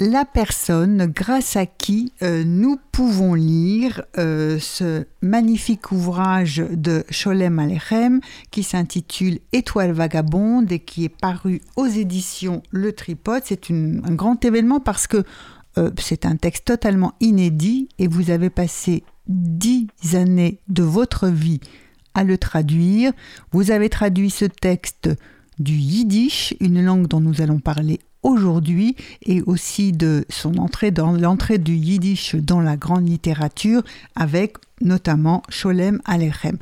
la personne grâce à qui euh, nous pouvons lire euh, ce magnifique ouvrage de Sholem Alechem qui s'intitule Étoile vagabonde et qui est paru aux éditions Le Tripode. C'est un grand événement parce que euh, c'est un texte totalement inédit et vous avez passé dix années de votre vie à le traduire. Vous avez traduit ce texte du yiddish, une langue dont nous allons parler aujourd'hui et aussi de son entrée dans l'entrée du yiddish dans la grande littérature avec notamment Sholem Alechem.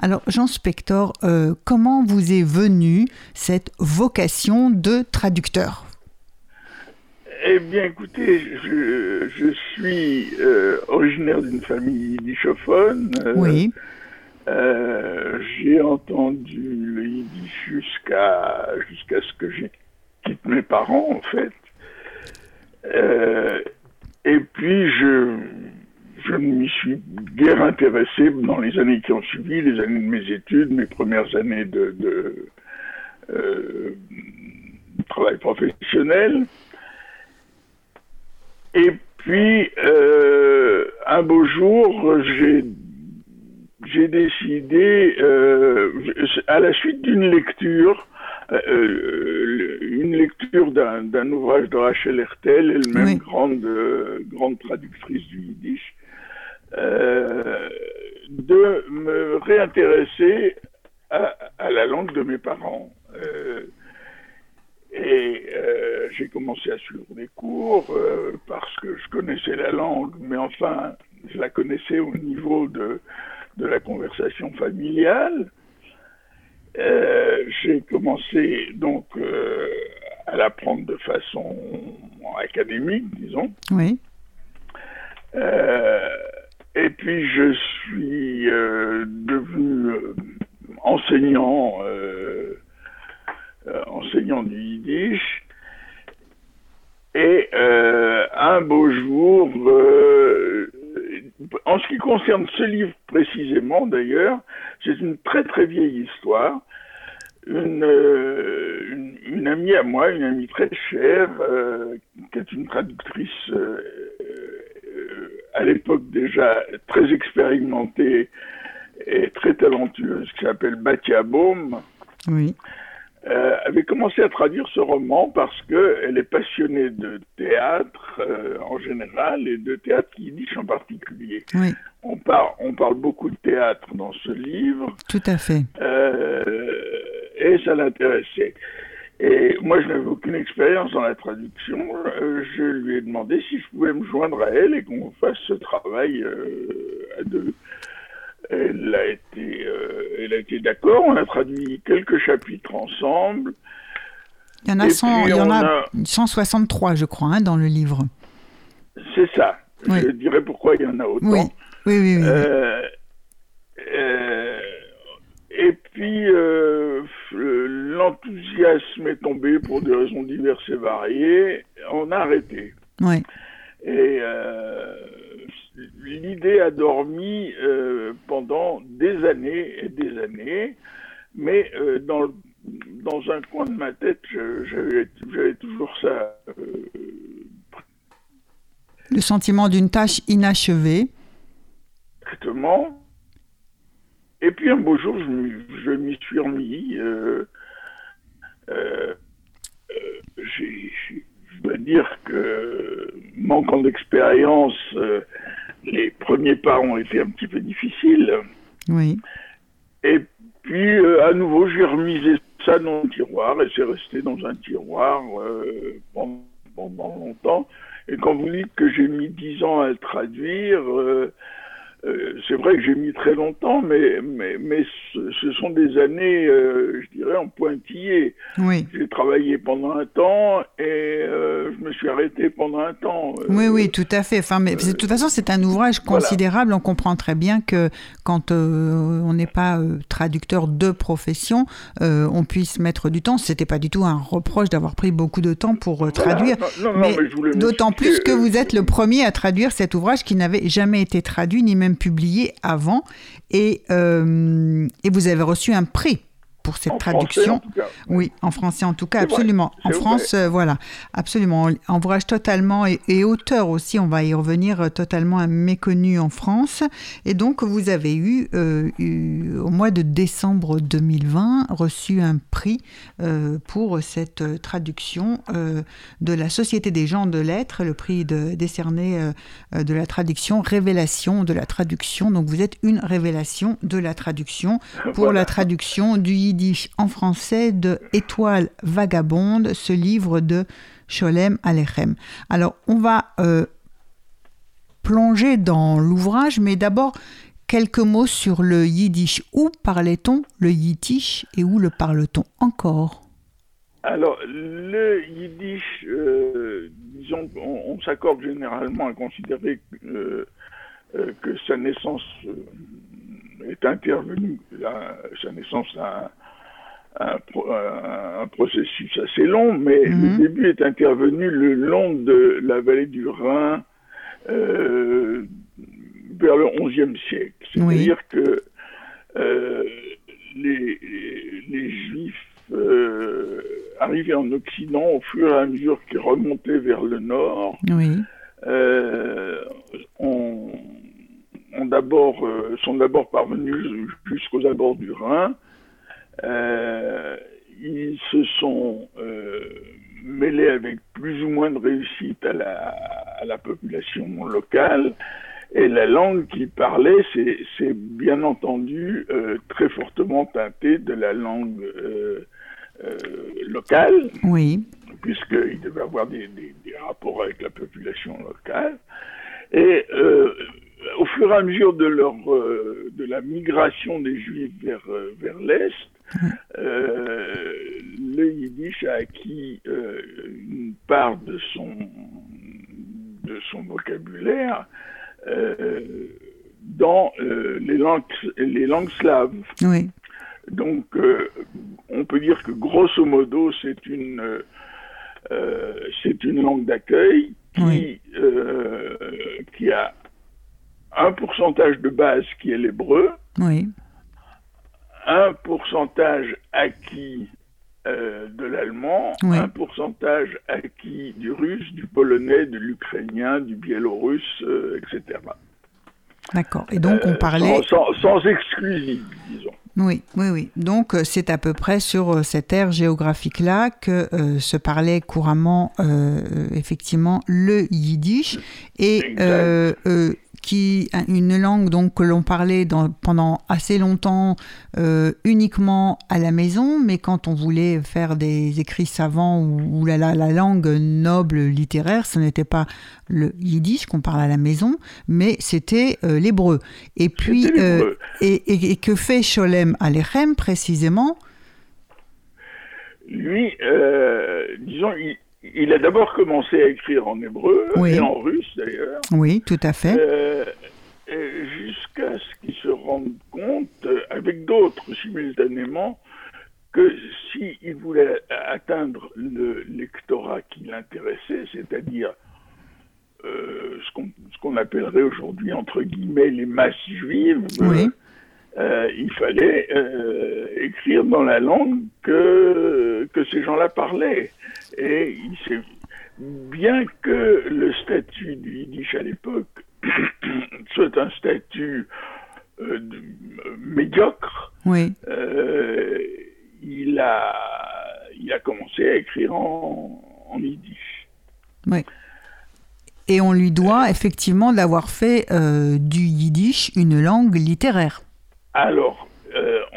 Alors Jean Spector, euh, comment vous est venue cette vocation de traducteur? Eh bien, écoutez, je, suis euh, originaire d'une famille yiddishophone. Euh, oui. J'ai entendu le yiddish jusqu'à jusqu'à ce que j'ai mes parents, en fait. Euh, et puis, je, je m'y suis guère intéressé dans les années qui ont suivi, les années de mes études, mes premières années de, euh, travail professionnel. Et puis, euh, un beau jour, j'ai j'ai décidé, à la suite d'une lecture, euh, une lecture d'un ouvrage de Rachel Hertel, elle-même grande, euh, grande traductrice du yiddish, euh, de me réintéresser à, la langue de mes parents. et j'ai commencé à suivre des cours parce que je connaissais la langue, mais enfin, je la connaissais au niveau de, de la conversation familiale. Euh, j'ai commencé donc euh, à l'apprendre de façon académique, disons. Oui. Euh, et puis je suis devenu enseignant, enseignant du yiddish. Et un beau jour, en ce qui concerne ce livre précisément, d'ailleurs, c'est une très très vieille histoire. Une, euh, une, amie à moi, une amie très chère, euh, qui est une traductrice euh, à l'époque déjà très expérimentée et très talentueuse, qui s'appelle Batia Baum. Oui. Euh, avait commencé à traduire ce roman parce qu'elle est passionnée de théâtre euh, en général et de théâtre yiddish en particulier. Oui. On, parle, on parle beaucoup de théâtre dans ce livre. Tout à fait. Euh, et ça l'intéressait. Et moi, je n'avais aucune expérience dans la traduction. je lui ai demandé si je pouvais me joindre à elle et qu'on fasse ce travail à deux. Elle a été, euh, elle a été d'accord. On a traduit quelques chapitres ensemble. Il y en a, 100, il y en a, 163, je crois, hein, dans le livre. C'est ça. Je dirais pourquoi il y en a autant. Oui, oui, oui. Euh, euh, et puis, l'enthousiasme est tombé pour des raisons diverses et variées. On a arrêté. Oui. Et l'idée a dormi euh, pendant des années et des années, mais euh, dans, dans un coin de ma tête, j'avais toujours ça. Euh, Le sentiment d'une tâche inachevée. Exactement. Et puis un beau jour, je m'y suis remis. je dois dire que, manquant d'expérience, premiers pas ont été un petit peu difficiles. Oui. Et puis, euh, à nouveau, j'ai remisé ça dans le tiroir et c'est resté dans un tiroir euh, pendant, longtemps. Et quand vous dites que j'ai mis dix ans à le traduire, euh, c'est vrai que j'ai mis très longtemps, mais, mais, mais ce, sont des années, je dirais, en pointillé. Oui. J'ai travaillé pendant un temps et euh, je me suis arrêté pendant un temps. oui, oui, tout à fait. Enfin, mais de toute façon, c'est un ouvrage considérable. On comprend très bien que quand on n'est pas traducteur de profession, on puisse mettre du temps. C'était pas du tout un reproche d'avoir pris beaucoup de temps pour traduire. Non, non, mais, mais d'autant plus que vous êtes le premier à traduire cet ouvrage qui n'avait jamais été traduit ni même publié avant et, euh, et vous avez reçu un prix pour cette traduction. Oui, en français en tout cas, absolument. En France, euh, voilà, absolument. Ouvrage totalement et, auteur aussi, on va y revenir, euh, totalement méconnu en France. Et donc, vous avez eu, euh, au mois de décembre 2020, reçu un prix pour cette traduction de la Société des gens de lettres, le prix de, décerné de la traduction, révélation de la traduction. Donc, vous êtes une révélation de la traduction pour la traduction du en français de Étoile vagabonde, ce livre de Sholem Alechem. Alors, on va euh, plonger dans l'ouvrage, mais d'abord, quelques mots sur le yiddish. Où parlait-on le yiddish et où le parle-t-on encore? Alors, le yiddish, euh, disons, on, s'accorde généralement à considérer euh, que sa naissance est intervenue, sa naissance a, un, processus assez long, mais le mhm. début est intervenu le long de la vallée du Rhin euh, vers le XIe siècle. C'est-à-dire que euh, les, les, Juifs euh, arrivaient en Occident au fur et à mesure qu'ils remontaient vers le nord. on, d'abord, sont d'abord parvenus jusqu'aux abords du Rhin, euh, sont euh, mêlés avec plus ou moins de réussite à la, à la population locale. Et la langue qu'ils parlaient, c'est bien entendu euh, très fortement teinté de la langue euh, euh, locale. Oui. Puisqu'ils devaient avoir des, des, des, rapports avec la population locale. Et au fur et à mesure de, leur, de la migration des Juifs vers, vers l'Est, euh, le yiddish a acquis euh, une part de son, de son vocabulaire euh, dans les, langues, les langues slaves. Oui. Donc, on peut dire que grosso modo, c'est une, c'est une langue d'accueil qui, qui a un pourcentage de base qui est l'hébreu. Oui un pourcentage acquis euh, de l'allemand, un pourcentage acquis du russe, du polonais, de l'ukrainien, du biélorusse, euh, etc. D'accord. Et donc on euh, parlait... Sans, sans, disons. Oui, oui, oui. Donc c'est à peu près sur cette aire géographique-là que se parlait couramment effectivement le yiddish. Et qui une langue donc que l'on parlait dans, pendant assez longtemps euh, uniquement à la maison, mais quand on voulait faire des écrits savants ou, la, la, langue noble littéraire, ce n'était pas le yiddish qu'on parle à la maison, mais c'était euh, l'hébreu. Et puis, euh, et, et, que fait Sholem Alechem précisément? Lui, disons, il il a d'abord commencé à écrire en hébreu et en russe d'ailleurs. Oui, tout à fait. Euh, rende compte, avec d'autres simultanément, que s'il voulait atteindre le lectorat qui l'intéressait, c'est-à-dire euh, ce qu'on appellerait aujourd'hui entre guillemets les masses juives, euh, il fallait écrire dans la langue que, que ces gens-là parlaient. Et il bien que le statut du Yiddish à l'époque soit un statut euh, médiocre, oui. Euh, il, a, il a commencé à écrire en, en Yiddish. Oui. Et on lui doit effectivement d'avoir fait euh, du Yiddish une langue littéraire. Alors,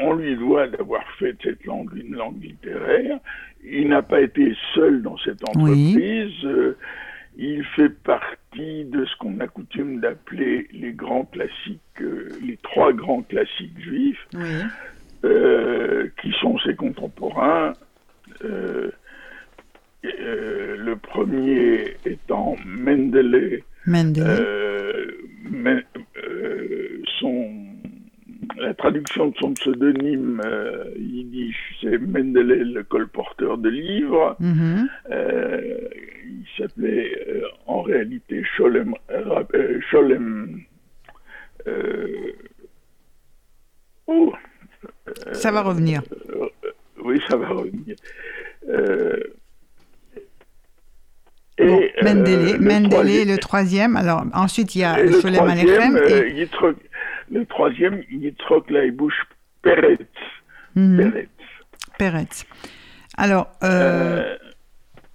on lui doit d'avoir fait cette langue une langue littéraire il n'a pas été seul dans cette entreprise. Euh, il fait partie de ce qu'on a coutume d'appeler les grands classiques, euh, les trois grands classiques juifs, euh, qui sont ses contemporains. Euh, le premier étant Mendele, son, la traduction de son pseudonyme yiddish, c'est Mendele, le colporteur de livres. Mm-hmm il s'appelait euh, en réalité Sholem. Euh, euh, oh, ça va revenir. oui, ça va revenir. et, Mendele, Mendele le troisième. Alors ensuite il y a Sholem Alechem. Et... le troisième, Yitzhak Laibouche Peretz. Mhm. Peretz. Alors,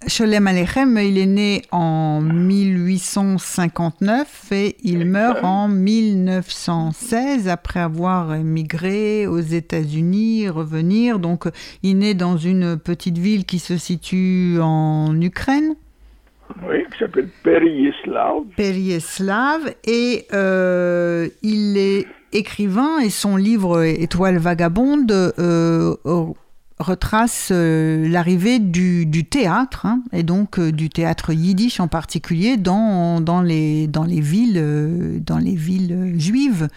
Sholem Alechem, il est né en 1859 et il meurt en 1916 après avoir émigré aux États-Unis, revenir. Donc, il naît dans une petite ville qui se situe en Ukraine. Oui, qui s'appelle Perieslav. Perieslav. Et euh, il est écrivain et son livre Étoile vagabonde euh, retrace euh, l'arrivée du, théâtre, hein, et donc euh, du théâtre yiddish en particulier, dans, dans, les, dans, les, villes, dans les villes juives.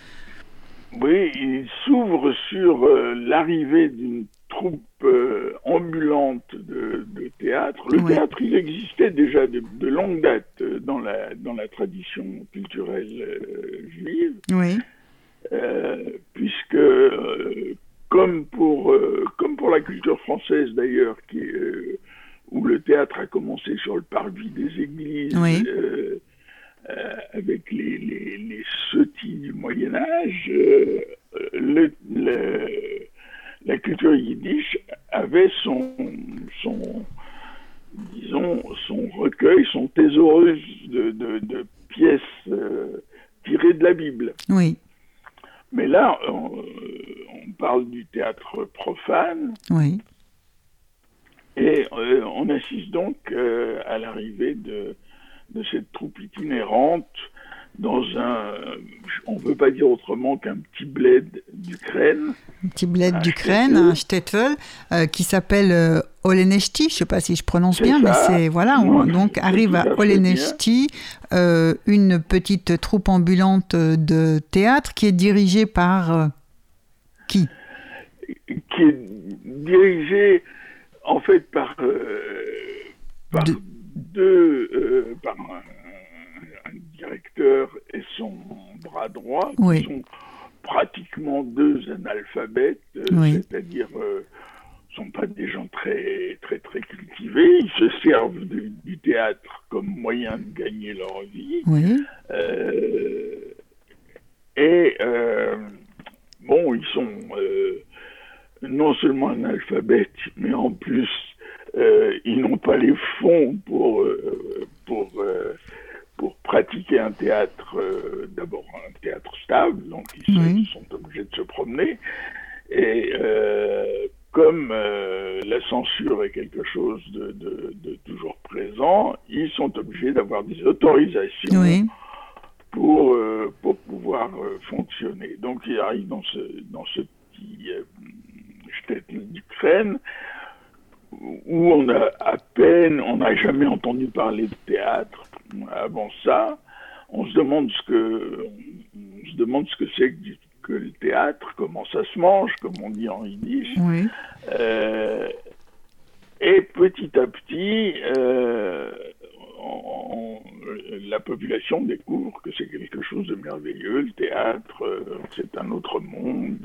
Oui, il s'ouvre sur l'arrivée d'une troupe ambulante de, théâtre. Le théâtre, il existait déjà de, de, longue date dans la, dans la tradition culturelle juive. Oui. puisque comme pour, euh, comme pour la culture française d'ailleurs, qui, euh, où le théâtre a commencé sur le parvis des églises, euh, avec les, les, les sottis du Moyen Âge, le, la culture yiddish avait son, son, disons, son recueil, son thésaureuse de, de, de pièces tirées de la Bible. Oui. Mais là, on, parle du théâtre profane. Oui. Et euh, on assiste donc euh, à l'arrivée de, de, cette troupe itinérante dans un, on ne peut pas dire autrement qu'un petit bled d'Ukraine. Un petit bled d'Ukraine, un shtetl, euh, qui s'appelle euh, Oleneshti, je ne sais pas si je prononce bien, mais c'est, voilà, on, donc arrive à Oleneshti, euh, une petite troupe ambulante de théâtre qui est dirigée par qui? Qui est dirigée en fait par, par deux, par directeur et son bras droit, qui sont pratiquement deux analphabètes, euh, c'est-à-dire euh, sont pas des gens très très très cultivés. Ils se servent du théâtre comme moyen de gagner leur vie. Euh, et euh, bon, ils sont non seulement analphabètes, mais en plus ils n'ont pas les fonds pour pour pour pratiquer un théâtre, euh, d'abord un théâtre stable, donc ils sont, obligés de se promener. Et euh, comme euh, la censure est quelque chose de, toujours présent, ils sont obligés d'avoir des autorisations pour, pour pouvoir fonctionner. Donc ils arrivent dans ce, dans ce petit shtetl d'Ukraine où on a à peine, on n'a jamais entendu parler de théâtre avant ça, on se demande ce que, on se demande ce que c'est que, le théâtre, comment ça se mange, comme on dit en yiddish. Euh, et petit à petit, euh, la population découvre que c'est quelque chose de merveilleux, le théâtre, euh, c'est un autre monde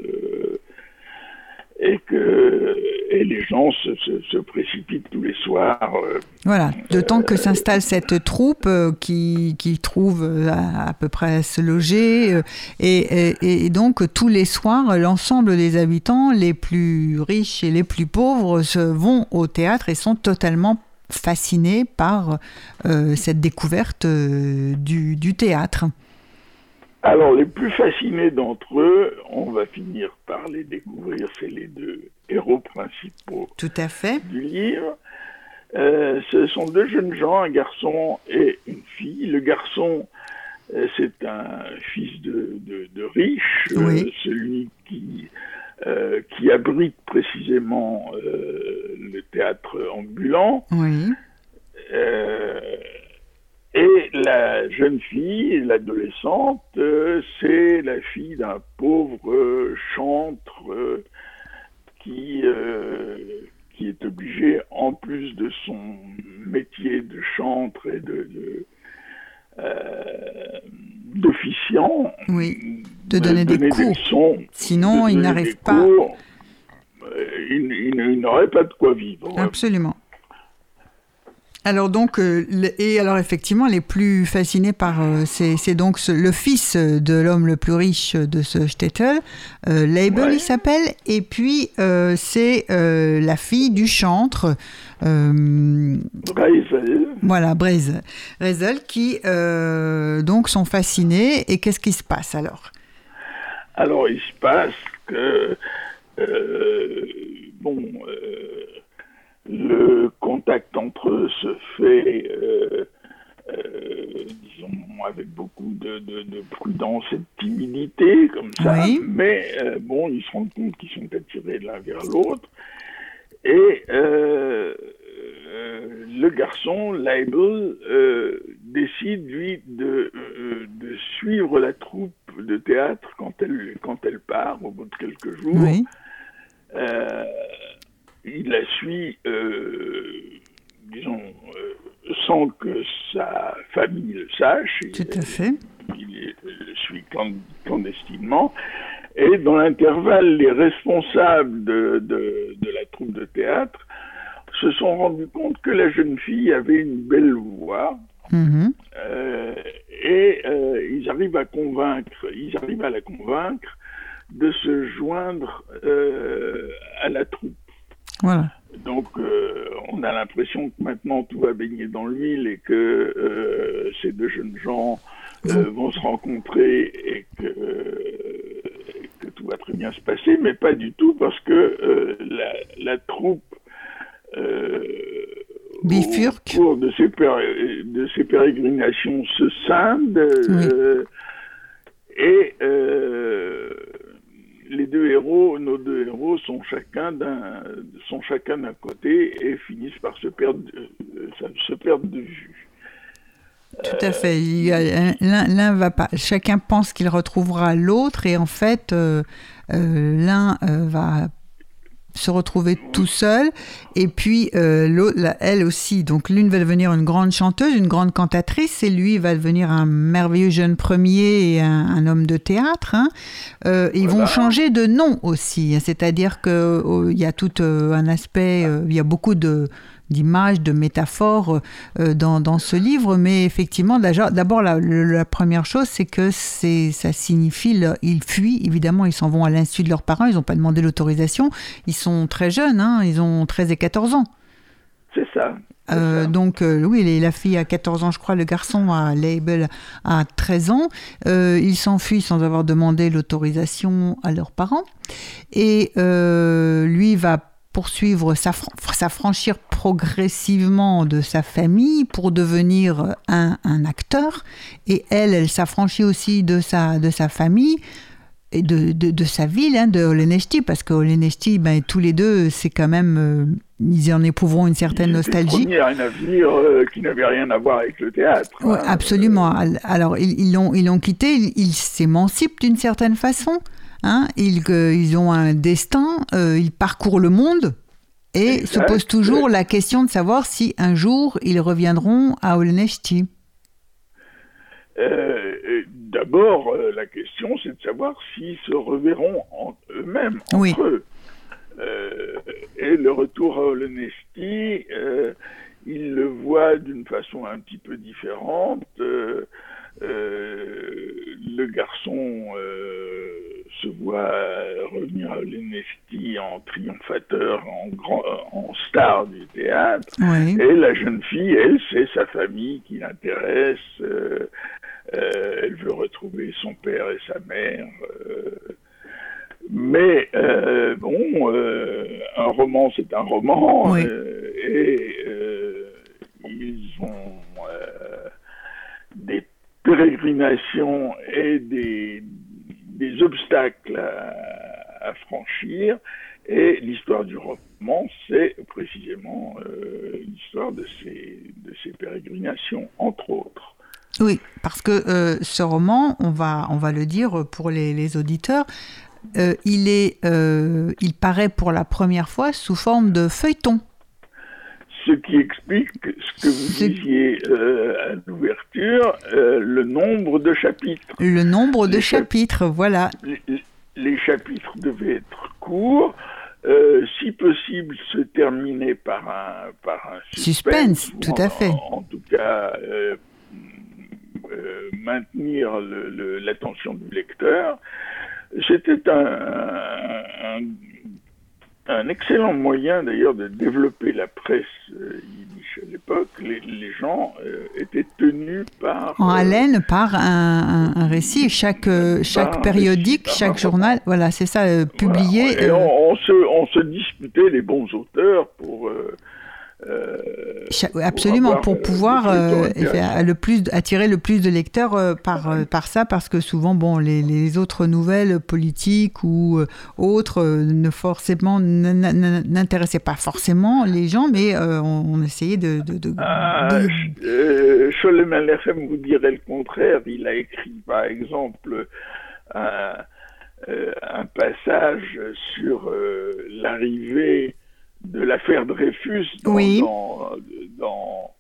et que et les gens se, se, précipitent tous les soirs. Euh, voilà, de temps que s'installe cette troupe euh, qui, qui, trouve euh, à, peu près à se loger, et, et, donc tous les soirs, l'ensemble des habitants, les plus riches et les plus pauvres, se vont au théâtre et sont totalement fascinés par cette découverte du, du théâtre. Alors, les plus fascinés d'entre eux, on va finir par les découvrir, c'est les deux héros principaux Tout à fait. du livre. ce sont deux jeunes gens, un garçon et une fille. Le garçon, c'est un fils de, de, riche, celui qui, qui abrite précisément le théâtre ambulant. Oui. Et la jeune fille, l'adolescente, euh, c'est la fille d'un pauvre euh, chantre euh, qui, qui est obligé, en plus de son métier de chantre et de, d'officiant, oui, de donner, des cours. Sinon, il n'arrive pas. il, il n'aurait pas de quoi vivre. Absolument. Alors donc, euh, et alors effectivement, les plus fascinés par, euh, c'est donc le fils de l'homme le plus riche de ce Stettel, euh, Label il s'appelle, et puis c'est la fille du chantre. Voilà, Brezel, qui donc sont fascinés. Et qu'est-ce qui se passe alors? Alors il se passe que bon le contact entre eux se fait, euh, euh, disons, avec beaucoup de, prudence et de timidité, comme ça. Mais euh, bon, ils se rendent compte qu'ils sont attirés l'un vers l'autre. Et le garçon, Leibel, décide, lui, de, de, suivre la troupe de théâtre quand elle, quand elle part, au bout de quelques jours. Oui il la suit, euh, disons, euh, sans que sa famille le sache. Tout à fait. Il, le suit clandestinement. Et dans l'intervalle, les responsables de, de, la troupe de théâtre se sont rendus compte que la jeune fille avait une belle voix. Euh, et ils arrivent à convaincre, ils arrivent à la convaincre de se joindre à la troupe. Voilà. Donc, euh, on a l'impression que maintenant tout va baigner dans l'huile et que euh, ces deux jeunes gens euh, vont se rencontrer et que, que, tout va très bien se passer, mais pas du tout parce que la, la, troupe Bifurque. au cours de ces, de ces pérégrinations se scinde et les deux héros, nos deux héros, sont chacun d'un, sont chacun d'un côté et finissent par se perdre, euh, se perdre de vue. Tout à fait. L'un va pas. Chacun pense qu'il retrouvera l'autre et en fait, euh, euh, l'un va se retrouver tout seul. Et puis, euh, elle aussi. Donc, l'une va devenir une grande chanteuse, une grande cantatrice, et lui va devenir un merveilleux jeune premier et un, homme de théâtre. Hein. Euh, ils vont changer de nom aussi. C'est-à-dire qu'il oh, y a tout euh, un aspect, il y a beaucoup de d'images, de métaphores euh, dans, dans, ce livre, mais effectivement, d'abord, la, première chose, c'est que c'est, ça signifie, ils fuient, évidemment, ils s'en vont à l'insu de leurs parents, ils n'ont pas demandé l'autorisation, ils sont très jeunes, hein, ils ont 13 et 14 ans. C'est ça. Euh, donc euh, oui, la fille a 14 ans, je crois, le garçon a label à 13 ans. ils s'enfuient sans avoir demandé l'autorisation à leurs parents. Et lui va poursuivre, s'affranchir progressivement de sa famille pour devenir un, acteur. Et elle, elle s'affranchit aussi de sa, de sa famille et de, de, sa ville, hein, de Olenesti, parce que Olenesti, ben, tous les deux, c'est quand même, euh, ils en éprouveront une certaine nostalgie. un avenir euh, qui n'avait rien à voir avec le théâtre. Hein. absolument. Alors, ils l'ont ils, ils quitté, ils s'émancipent d'une certaine façon. Hein, ils, ils, ont un destin, euh, ils parcourent le monde et se posent toujours la question de savoir si un jour ils reviendront à Olnesti. Euh, d'abord, euh, la question, c'est de savoir s'ils se reverront eux-mêmes, entre eux. et le retour à Olnesti, ils le voient d'une façon un petit peu différente. le garçon se voit euh, revenir à en triomphateur, en, grand, en star du théâtre. Et la jeune fille, elle, c'est sa famille qui l'intéresse. Euh, euh, elle veut retrouver son père et sa mère. Mais bon, un roman, c'est un roman. Et ils ont des pérégrinations et des des obstacles à, franchir. Et l'histoire du roman, c'est précisément euh, l'histoire de ces, pérégrinations, entre autres. Oui, parce que euh, ce roman, on va, on va le dire pour les, les auditeurs, euh, il, est, il paraît pour la première fois sous forme de feuilleton ce qui explique ce que vous disiez euh, à l'ouverture, euh, le nombre de chapitres. Le nombre de chapitres, voilà. Les, chapitres devaient être courts, euh, si possible se terminer par un, par un suspense. tout à fait. En, tout cas, maintenir l'attention du lecteur. C'était un, un excellent moyen d'ailleurs de développer la presse euh, yiddish à l'époque. Les, gens euh, étaient tenus par... En euh, haleine par un, récit, chaque, chaque périodique, chaque journal, voilà, c'est ça, publié. Et on, se, on se disputait les bons auteurs pour euh, absolument, pour, pouvoir euh, le plus, attirer le plus de lecteurs euh, par, par ça, parce que souvent, bon, les, autres nouvelles politiques ou autres ne forcément n'intéressaient pas forcément les gens, mais on, essayait de. de, de, ah, vous dirait le contraire. Il a écrit, par exemple, un, un passage sur l'arrivée de l'affaire Dreyfus dans, dans,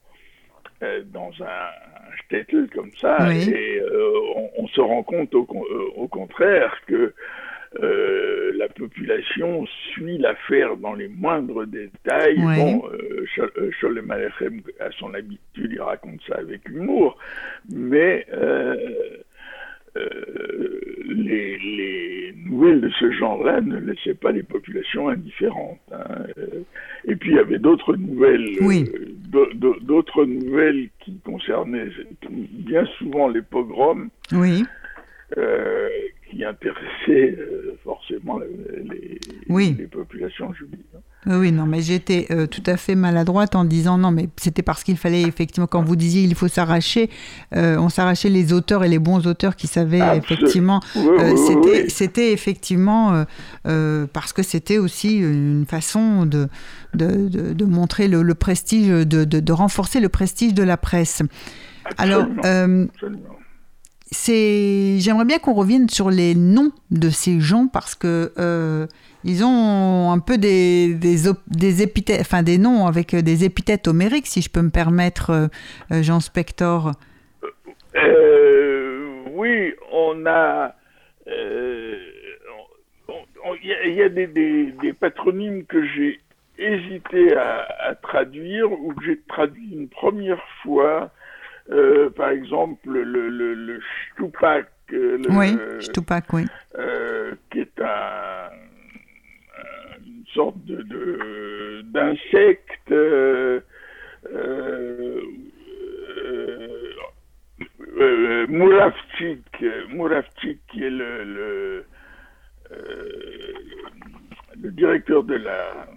euh, dans, un shtetl comme ça, et euh, on, se rend compte au, euh, au contraire que la population suit l'affaire dans les moindres détails. Bon, Sholem Alechem, à son habitude, il raconte ça avec humour, mais euh, les, les, nouvelles de ce genre-là ne laissaient pas les populations indifférentes. Hein. Euh, et puis il y avait d'autres nouvelles, euh, d'autres nouvelles qui concernaient bien souvent les pogroms, oui. qui intéressaient forcément les, les populations juives. Oui, non, mais j'étais euh, tout à fait maladroite en disant non, mais c'était parce qu'il fallait effectivement, quand vous disiez il faut s'arracher, euh, on s'arrachait les auteurs et les bons auteurs qui savaient effectivement. Euh, c'était, c'était effectivement parce que c'était aussi une façon de, de, de, montrer le, prestige, de, de, renforcer le prestige de la presse. Alors, j'aimerais bien qu'on revienne sur les noms de ces gens parce que ils ont un peu des, des, épithètes, enfin des noms avec des épithètes homériques, si je peux me permettre, euh, euh, Jean Spector. Euh, oui, on a. Il y, a, des, des, patronymes que j'ai hésité à, traduire ou que j'ai traduit une première fois. par exemple, le, le, le Stupak. oui, Stupak, oui. qui est un sorte de d'insecte euh, euh, euh, Mouravchik, qui est le, le, le, directeur de la,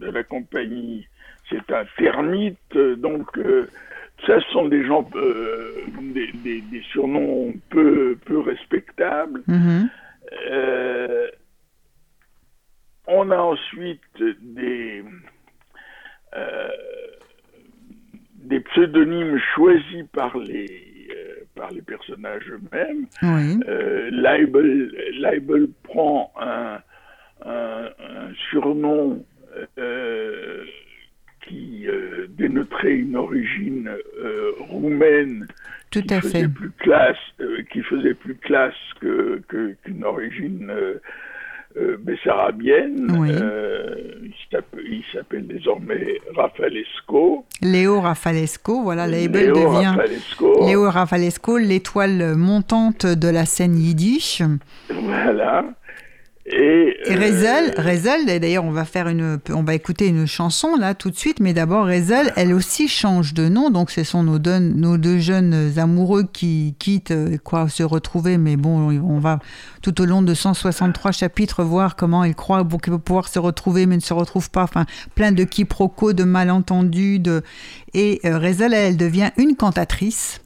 de la compagnie, c'est un termite, donc ça ce sont des gens, des, des, surnoms peu, peu respectables. Mm-hmm. On a ensuite des, euh, des pseudonymes choisis par les, euh, par les personnages eux-mêmes. Euh, Leibel, prend un, surnom qui dénoterait une origine roumaine Tout qui à faisait fait. plus classe, qui faisait plus classe que qu'une origine euh, bessarabienne. Euh, il s'appelle désormais Rafalesco. Léo Rafalesco, voilà, label devient Léo Rafalesco, l'étoile montante de la scène yiddish. Voilà. Et, et Rezel, euh, d'ailleurs, on va faire une, on va écouter une chanson là tout de suite, mais d'abord Rezel, elle aussi change de nom, donc ce sont nos deux, nos deux jeunes amoureux qui quittent, euh, quoi, se retrouver, mais bon, on va tout au long de 163 chapitres voir comment ils croient qu'ils vont pouvoir se retrouver, mais ne se retrouvent pas, enfin, plein de quiproquos, de malentendus, de... et euh, Rezel, elle devient une cantatrice.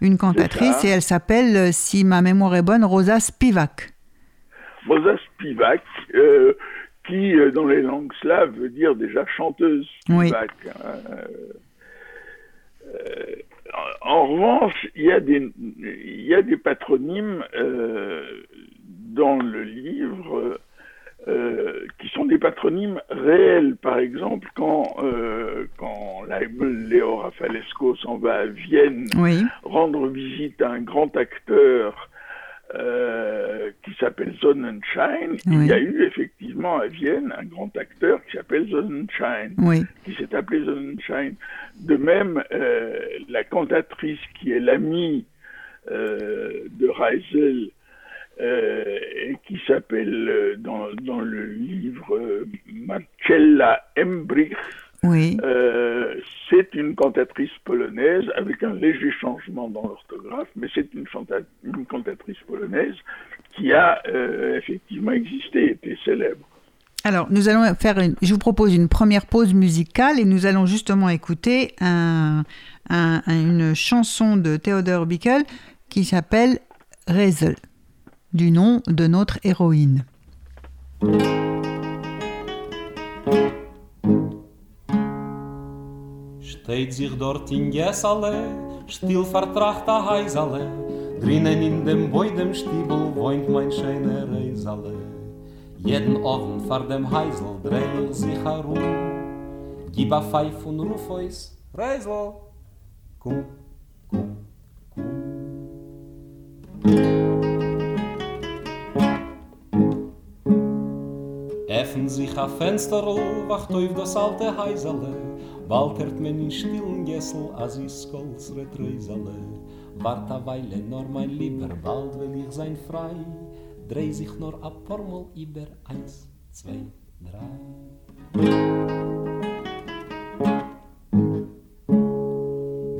Une cantatrice, et elle s'appelle, si ma mémoire est bonne, Rosa Spivak. Rosa Spivak, qui, dans les langues slaves, veut dire déjà chanteuse Spivak. Hein. en revanche, il y a des, il y a des patronymes dans le livre euh, qui sont des patronymes réels. Par exemple, quand, euh, quand Léo Rafalesco s'en va à Vienne rendre visite à un grand acteur euh, qui s'appelle Sonnenschein, il y a eu effectivement à Vienne un grand acteur qui s'appelle Sonnenschein, qui s'est appelé Sonnenschein. De même, la cantatrice qui est l'amie de Reisel, euh, qui s'appelle euh, dans, dans, le livre euh, Marcella Embrich. Oui. c'est une cantatrice polonaise avec un léger changement dans l'orthographe, mais c'est une, une, cantatrice polonaise qui a effectivement existé, été célèbre. Alors, nous allons faire une, je vous propose une première pause musicale et nous allons justement écouter un, un, une chanson de Theodor Bickel qui s'appelle Rezel du nom de notre héroïne. Steht sich dort in Gessale, still vertracht a Heisale, drinnen in dem Beudem Stiebel wohnt mein schöner Reisale. Jeden Oven vor dem Heisel dreh sich herum, gib a Pfeif und ruf ois, Reisel, kum, kum, kum. Effen sich a Fenster wacht auf das alte Heisele, bald hört men in stillen Gessel, as i skolz retreisele. Wart a Weile, nor mein Lieber, bald will ich sein frei, dreh sich nor a Pormol iber, eins, zwei, drei.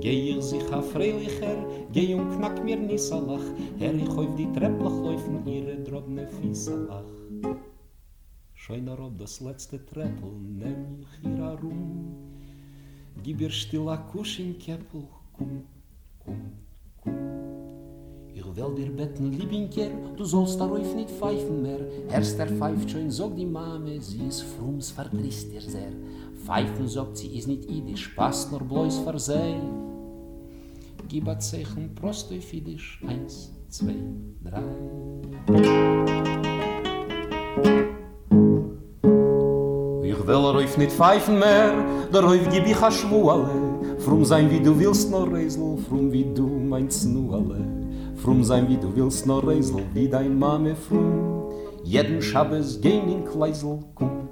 Geh ich sich a freilicher, geh und knack mir nissalach, her ich auf die Trepplach laufen, ihre drobne Fiesalach. Schein er ob das letzte Treppel, nehm ich hier herum. Gib ihr still a Kusch in Keppel, kum, kum, kum. Ich will dir betten, Liebinker, du sollst da rauf nicht pfeifen mehr. Erst er pfeift schon, sog die Mame, sie ist frums, verdrisst ihr sehr. Pfeifen, sagt sie, ist nicht idisch, passt nur bloß für sie. Gib a Zeichen, prost auf idisch, eins, zwei, drei. Will er auf nicht pfeifen mehr, der Räuf gib ich a Schwuale, frum sein wie du willst no Reisel, frum wie du meinst nu alle, frum sein wie du willst no Reisel, wie dein Mame frum, jeden Schabes gehen in Kleisel, kum,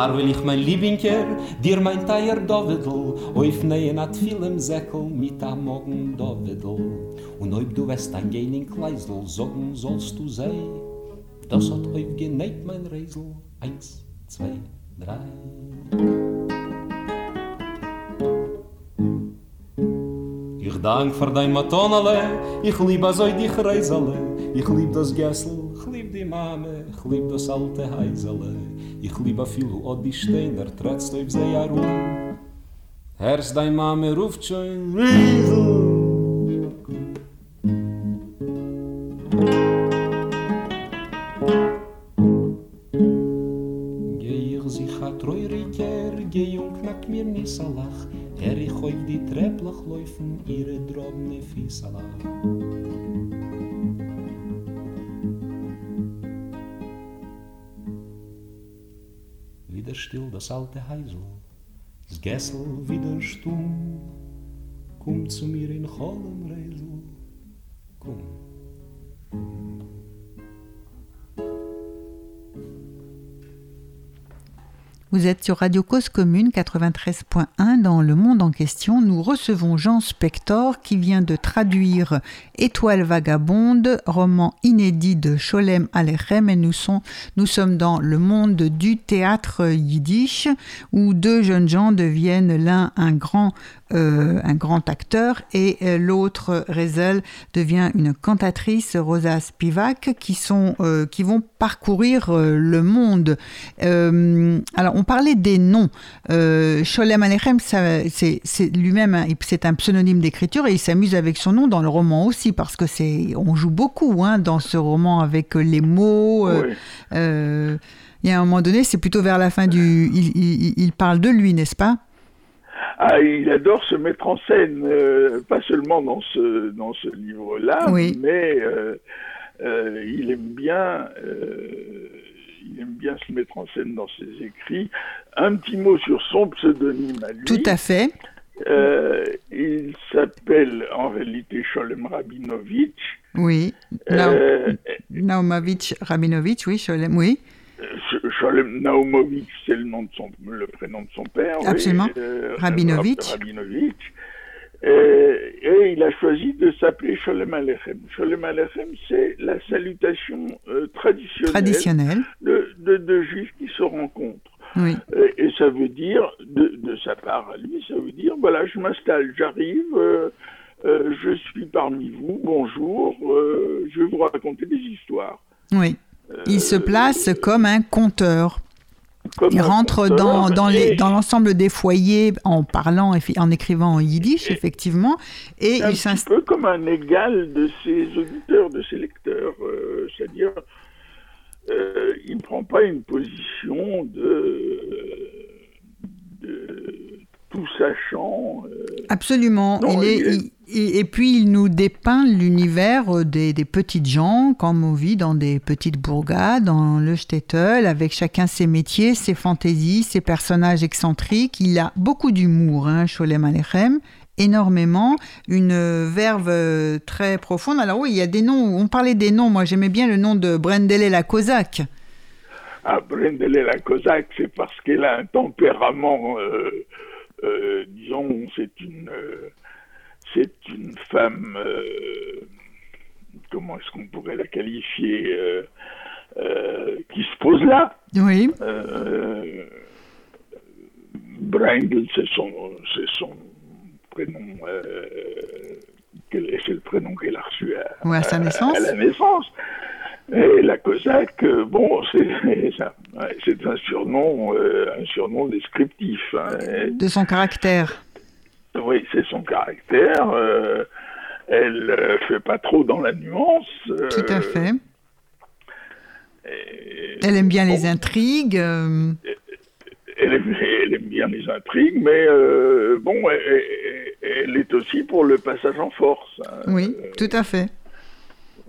Fahr will ich mein Liebinker, dir mein Teier Dovedel, auf neien at vielem Säckel mit am Morgen Dovedel. Und ob du wirst ein Gehen in Kleisel, sagen sollst du sei, das hat euch genäht mein Reisel. Eins, zwei, drei. Ich dank für dein Matonale, ich lieb also dich Reisele, ich lieb das Gessel, ich lieb die Mame, ich lieb das alte Heisele, ich lieb a viel od die Steiner, trotz du auf sie herum. Herz dein Mame ruft schon, Reisel, salach. Er ich hoy di treplach laufen ihre drobne fisalach still das alte heisel das gessel wieder stumm kommt zu mir in holm reisel komm Vous êtes sur Radio Cause Commune 93.1 dans Le Monde en question. Nous recevons Jean Spector qui vient de traduire Étoile vagabonde, roman inédit de Sholem Alechem et nous, nous sommes dans le monde du théâtre yiddish où deux jeunes gens deviennent l'un un grand euh, un grand acteur et euh, l'autre Rezel devient une cantatrice Rosa Spivak qui sont euh, qui vont parcourir le monde. alors on parlait des noms. Euh, Sholem Alechem, c'est lui-même, un- c'est un pseudonyme d'écriture et il s'amuse avec son nom dans le roman aussi parce que c'est, on joue beaucoup hein, dans ce roman avec euh, les mots. euh, euh, il y a un moment donné, c'est plutôt vers la fin du, il, il- il parle de lui, n'est-ce pas? Ah, il adore se mettre en scène, euh, pas seulement dans ce, dans ce livre-là, Oui. mais euh, euh, il aime bien, il aime bien se mettre en scène dans ses écrits. Un petit mot sur son pseudonyme à lui. Tout à fait. Il s'appelle en réalité Sholem Rabinovitch. Oui. Euh, Naumovitch Rabinovitch, oui, Sholem, oui. Sh- Sholem Naumovitch, c'est le nom de son, le prénom de son père. oui. Absolument. Euh, Rabinovitch. Rab- Rabinovitch. Et il a choisi de s'appeler Sholem Alechem. Sholem Alechem, c'est la salutation euh, traditionnelle Traditionnel. de, de juifs qui se rencontrent. Oui. Euh, et ça veut dire, de, de sa part à lui, ça veut dire, voilà, je m'installe, j'arrive, euh, euh, je suis parmi vous, bonjour, je vais vous raconter des histoires. Oui. Il se place comme un conteur. Comme Il rentre dans, dans, les, et dans l'ensemble des foyers en parlant et en écrivant en yiddish, effectivement, et un il petit peu comme un égal de ses auditeurs, de ses lecteurs, euh, c'est-à-dire, euh, il ne prend pas une position de, de tout sachant. euh, Absolument. Non, il est, il est- il- il- et puis il nous dépeint l'univers euh, des, des petites gens, comme on vit dans des petites bourgades, dans le shtetl, avec chacun ses métiers, ses fantaisies, ses personnages excentriques. Il a beaucoup d'humour, hein, Sholem Alechem, énormément, une verve euh, très profonde. Alors oui, il y a des noms, on parlait des noms, moi j'aimais bien le nom de Brendele la Cosaque. Ah, Brendele la Cosaque, c'est parce qu'elle a un tempérament, euh, euh, disons, c'est une, euh, c'est une femme, euh, comment est-ce qu'on pourrait la qualifier, qui se pose là. Oui, Brendel, c'est son, c'est son prénom, c'est le prénom qu'elle a reçu à, Ouais, à sa naissance. à la naissance. Et la Cosaque, euh, bon, c'est un surnom, euh, un surnom descriptif. hein. De son caractère. oui, c'est son caractère. euh, elle fait pas trop dans la nuance. Tout à fait. et- Elle aime bien les intrigues. elle, aime, elle aime bien les intrigues, mais euh, bon, elle, elle- est aussi pour le passage en force. hein. Oui, tout à fait.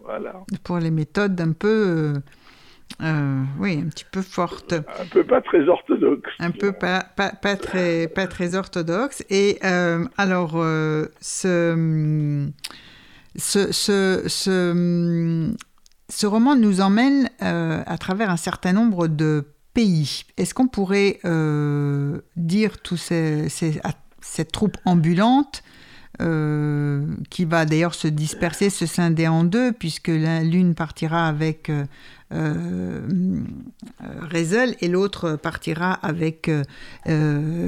Voilà. Pour les méthodes un peu, euh, euh, oui, un petit peu fortes, Un peu pas très orthodoxe. un peu pas, pas, pas très, pas très orthodoxes. Et euh, alors, euh, ce, ce, ce, ce, ce roman nous emmène à travers un certain nombre de pays. Est-ce qu'on pourrait dire tous ces, ces- à- cette troupe ambulante euh, qui va d'ailleurs se disperser, se scinder en deux, puisque l'un- l'une partira avec euh, euh, Rezel et l'autre partira avec euh,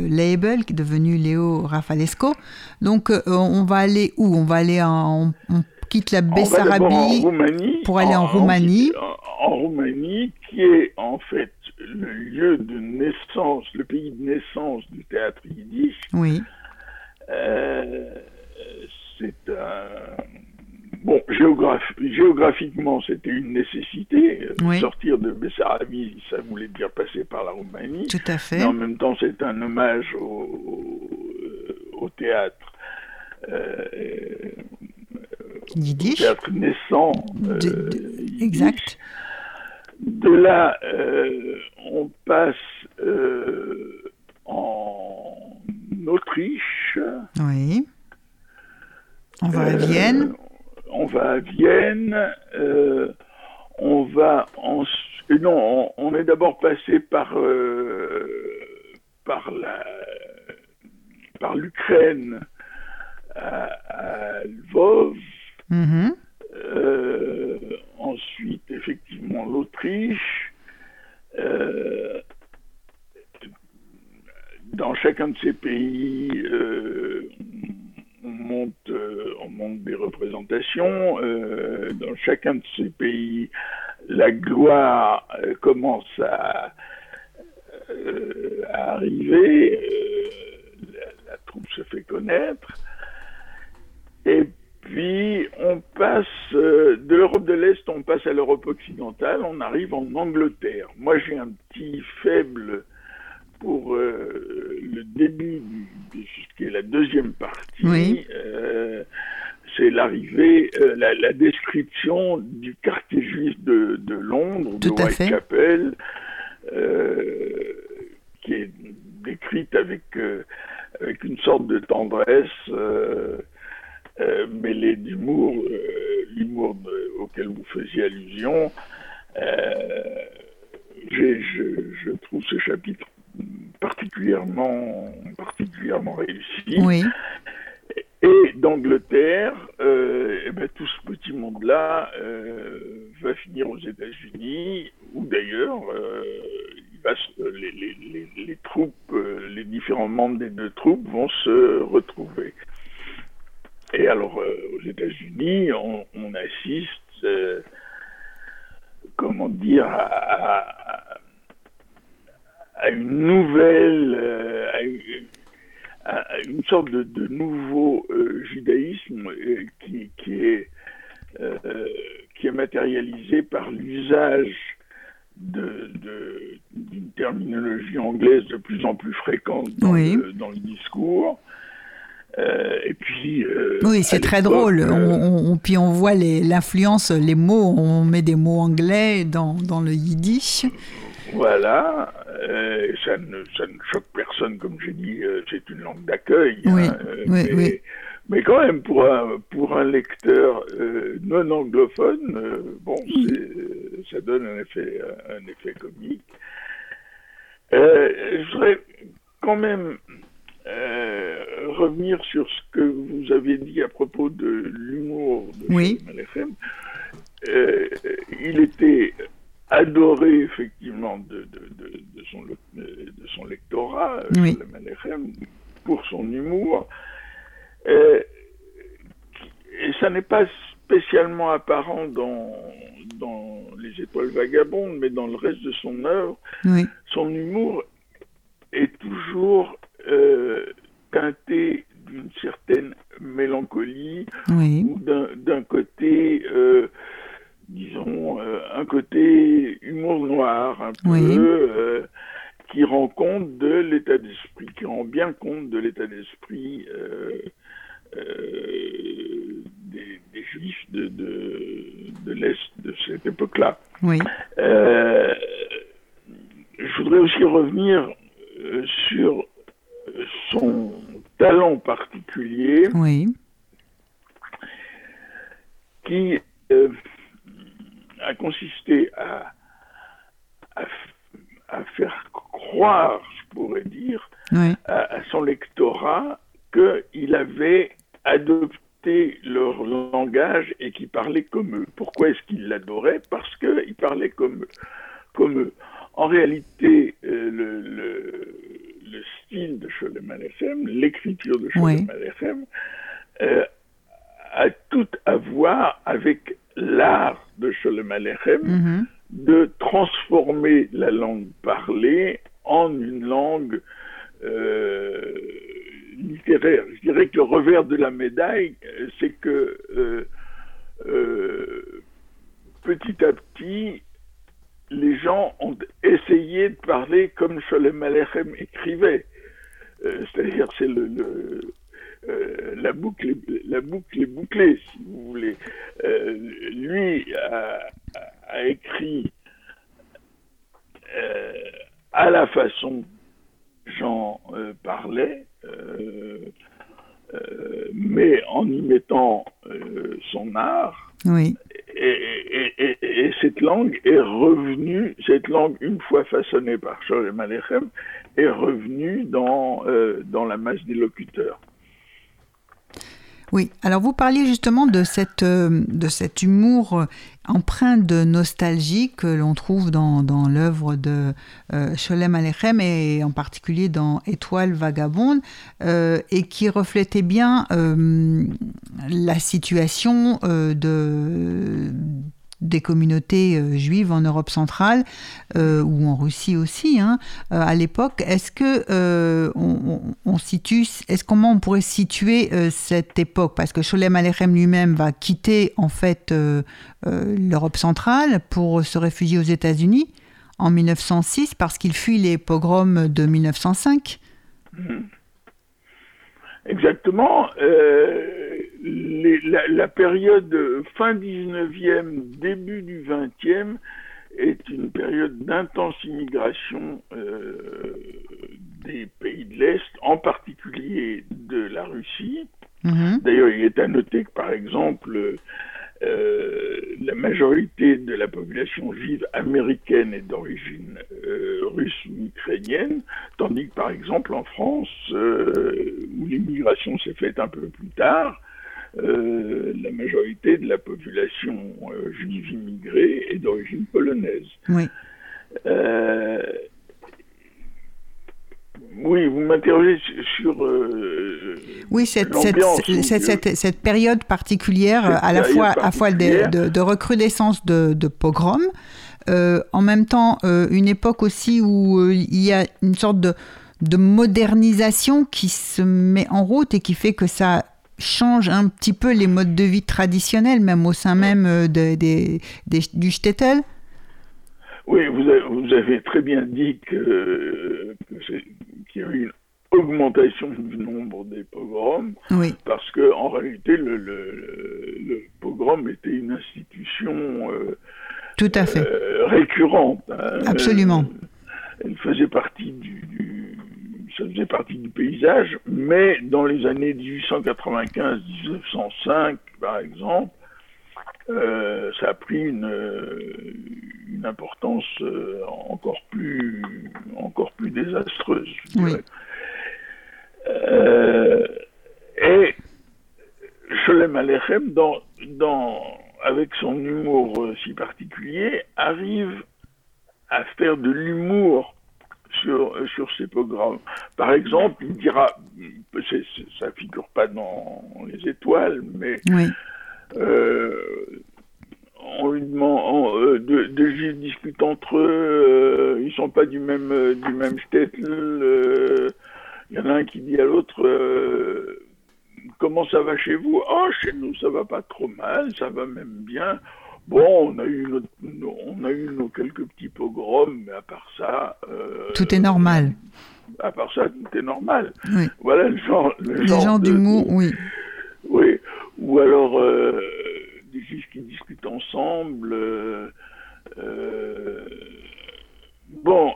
Label, qui est devenu Léo Rafalesco. Donc on va aller où? On va aller en... On, on quitte la Bessarabie. Pour aller en Roumanie. En, en Roumanie, qui est en fait le lieu de naissance, le pays de naissance du théâtre yiddish. Oui, Euh, c'est un. Bon, géograph- géographiquement, c'était une nécessité. Oui. Sortir de Bessarabie, ça voulait dire passer par la Roumanie. tout à fait. Mais en même temps, c'est un hommage au, au théâtre. euh, au Yiddish. théâtre naissant. euh, De- de- yiddish. Exact. De là, euh, on passe euh, en Autriche. Oui. On va à Euh, Vienne. On va à Vienne. euh, on va en... euh, Non, on, on est d'abord passé par par la par l'Ukraine à, à Lvov. Mhm. Euh, ensuite, effectivement, l'Autriche. Euh, dans chacun de ces pays, euh, on, monte, euh, on monte des représentations. Euh, dans chacun de ces pays, la gloire euh, commence à, arrivé, la, troupe se fait connaître, et puis on passe de l'Europe de l'Est, on passe à l'Europe occidentale, on arrive en Angleterre. Moi j'ai un petit faible pour le début de ce la deuxième partie. Oui. c'est l'arrivée, la, la, description du quartier juif de, de Londres, Tout de. Whitechapel, euh, qui est décrite avec, euh, avec une sorte de tendresse euh, mêlée d'humour, l'humour auquel vous faisiez allusion. Je, je, trouve ce chapitre particulièrement, particulièrement réussi. Oui. Et d'Angleterre, euh, eh ben, tout ce petit monde-là euh, va finir aux États-Unis, ou d'ailleurs, euh, les, troupes, les différents membres des deux troupes vont se retrouver. Et alors, aux États-Unis, on, on, assiste, comment dire, à, une nouvelle, à une sorte de, de nouveau euh, judaïsme euh, qui, qui, est, euh, qui est matérialisé par l'usage d'une de, terminologie anglaise de plus en plus fréquente dans, oui. le, dans le, discours. et puis, oui, c'est très drôle. On, on, puis on voit l'influence, les, les, mots. On met des mots anglais dans, dans le yiddish. Voilà, euh, ça, ne, ça, ne, choque personne, comme j'ai dit, euh, c'est une langue d'accueil. Oui, hein, oui, mais, oui. mais, quand même, pour un, pour un lecteur euh, non anglophone, bon, ça donne un effet, un effet comique. je voudrais quand même revenir sur ce que vous avez dit à propos de l'humour de oui. Malechem. il était adoré effectivement de, de, de, de, son, de son lectorat, oui. pour son humour. Et, et ça n'est pas spécialement apparent dans, dans Les Étoiles Vagabondes, mais dans le reste de son œuvre. Oui. Son humour est toujours euh, teinté d'une certaine mélancolie oui. ou d'un vous parliez justement de, cette, de cet humour empreint de nostalgie que l'on trouve dans, dans l'œuvre de euh, Sholem Aleichem et en particulier dans Étoile vagabonde euh, et qui reflétait bien euh, la situation de des communautés euh, juives en Europe centrale ou en Russie aussi hein, à l'époque. Est-ce que on, situe, est-ce comment on pourrait situer cette époque? Parce que Sholem Aleichem lui-même va quitter en fait l'Europe centrale pour se réfugier aux États-Unis en 1906 parce qu'il fuit les pogroms de 1905. Exactement. Euh, la, période fin 19e, début du 20e est une période d'intense immigration euh, des pays de l'Est, en particulier de la Russie. Mhm. D'ailleurs, il est à noter que, par exemple, euh, la majorité de la population juive américaine est d'origine euh, russe ou ukrainienne, tandis que par exemple en France, euh, où l'immigration s'est faite un peu plus tard, la majorité de la population juive immigrée est d'origine polonaise. Oui. Oui, vous m'interrogez sur. Euh, oui, cette, cette, cette, période particulière, à la fois, à fois de, de, recrudescence de, de pogroms, euh, en même temps, euh, une époque aussi où il y a une sorte de modernisation qui se met en route et qui fait que ça change un petit peu les modes de vie traditionnels, même au sein même de, du shtetl. Oui, vous avez, vous avez, très bien dit que, qu'il y a eu une augmentation du nombre des pogroms, parce que en réalité, le, le, pogrom était une institution euh, tout à fait euh, récurrente. Hein. Absolument. elle faisait partie du, ça faisait partie du paysage, mais dans les années 1895-1905, par exemple, euh, ça a pris une, une importance encore plus encore plus désastreuse. Euh, et Sholem dans, dans, avec son humour si particulier, arrive à faire de l'humour sur, sur ces pogroms. Par exemple, il dira, ça figure pas dans les étoiles, mais euh, on lui demande, euh, de, juifs discutent entre eux, ils sont pas du même du même shtetl, il y en a un qui dit à l'autre euh, Comment ça va chez vous? Oh, chez nous, ça va pas trop mal, ça va même bien. Bon, on a eu, on a eu nos quelques petits pogroms, mais à part ça. Euh, tout est normal. À part ça, tout est normal. Voilà le genre. Le Les gens d'humour, oui. Oui. Ou alors euh, des juifs qui discutent ensemble. bon,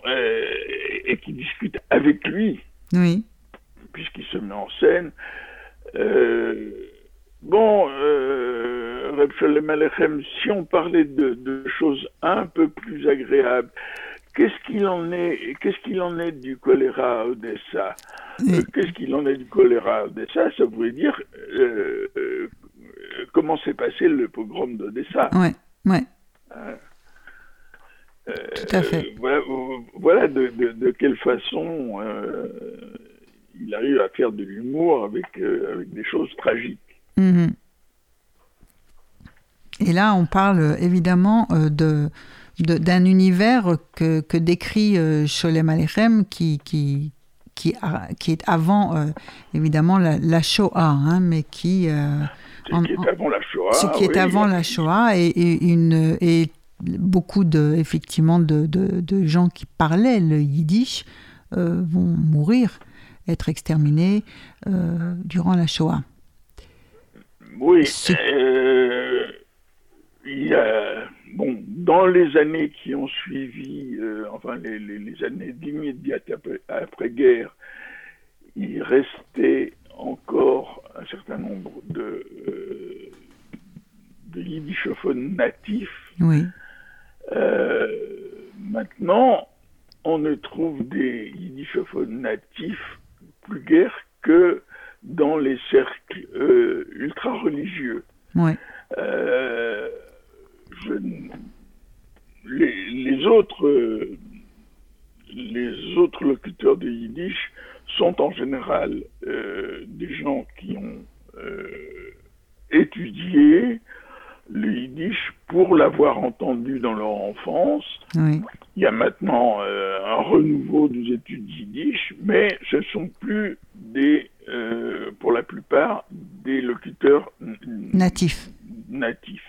et qui discutent avec lui. Oui. Puisqu'il se met en scène. Euh, bon, euh, Reb si on parlait de, choses un peu plus agréables, qu'est-ce qu'il en est Qu'est-ce qu'il en est du choléra à Odessa? Euh, Qu'est-ce qu'il en est du choléra à Odessa? Ça voulait dire euh, comment s'est passé le pogrom d'Odessa? Ouais, ouais. Tout à fait. Euh, voilà, de, quelle façon euh, il arrive à faire de l'humour avec, euh, avec des choses tragiques. Et là, on parle évidemment de, d'un univers que, que décrit Sholem Aleichem qui, qui, qui, qui est avant, évidemment, la, Shoah, hein, mais qui... qui est avant la Shoah. Ce qui est avant la Shoah et, et, une, et beaucoup de, effectivement de, de, gens qui parlaient le yiddish euh, vont mourir, être exterminés euh, durant la Shoah. Oui, euh, il y a, bon, dans les années qui ont suivi, enfin les, les, années immédiates après, après-guerre, il restait encore un certain nombre de, de yiddishophones natifs. Oui. Euh, maintenant, on ne trouve des yiddishophones natifs plus guère que dans les cercles euh, ultra-religieux. Euh, les, autres, les autres locuteurs de yiddish sont en général des gens qui ont étudié, le yiddish pour l'avoir entendu dans leur enfance. Il y a maintenant euh, un renouveau des études yiddish, mais ce sont plus des, euh, pour la plupart, des locuteurs natifs. natifs.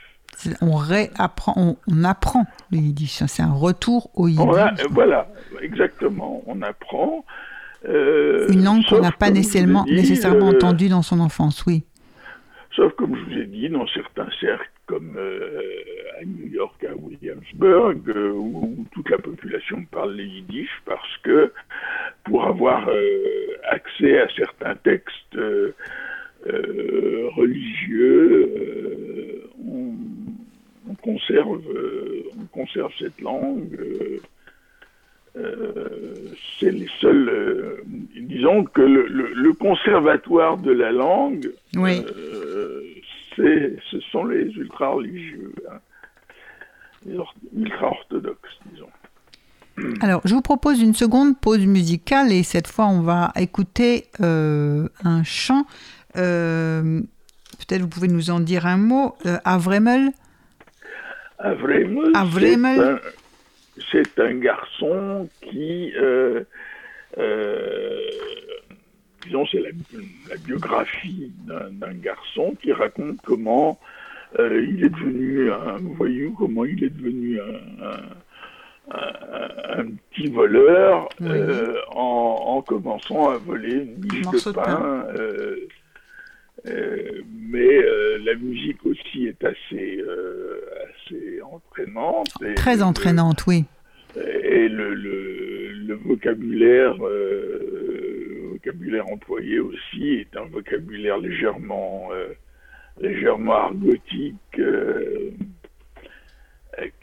On, réapprend, on, apprend le yiddish, c'est un retour au yiddish. voilà, exactement, on apprend. Euh, Une langue qu'on n'a pas nécessairement, nécessairement entendue dans son enfance, oui. Sauf, comme je vous ai dit, dans certains cercles, comme euh, à New York, à Williamsburg, euh, où toute la population parle les yiddish, parce que pour avoir euh, accès à certains textes religieux, on, conserve, on conserve cette langue. c'est les seuls. disons que le, conservatoire de la langue oui ce sont les ultra-religieux, hein. les ultra-orthodoxes, disons. Alors, je vous propose une seconde pause musicale et cette fois, on va écouter euh, un chant. Euh, peut-être vous pouvez nous en dire un mot. Euh, Avremel Avremel, c'est un, garçon qui disons, c'est la, biographie d'un garçon qui raconte comment euh, il est devenu un voyou, comment il est devenu un, petit voleur euh, en, commençant à voler une biche de pain. Euh, mais la musique aussi est assez, assez entraînante. Très entraînante, oui. Et le, le vocabulaire vocabulaire employé aussi est un vocabulaire légèrement, euh, légèrement argotique euh,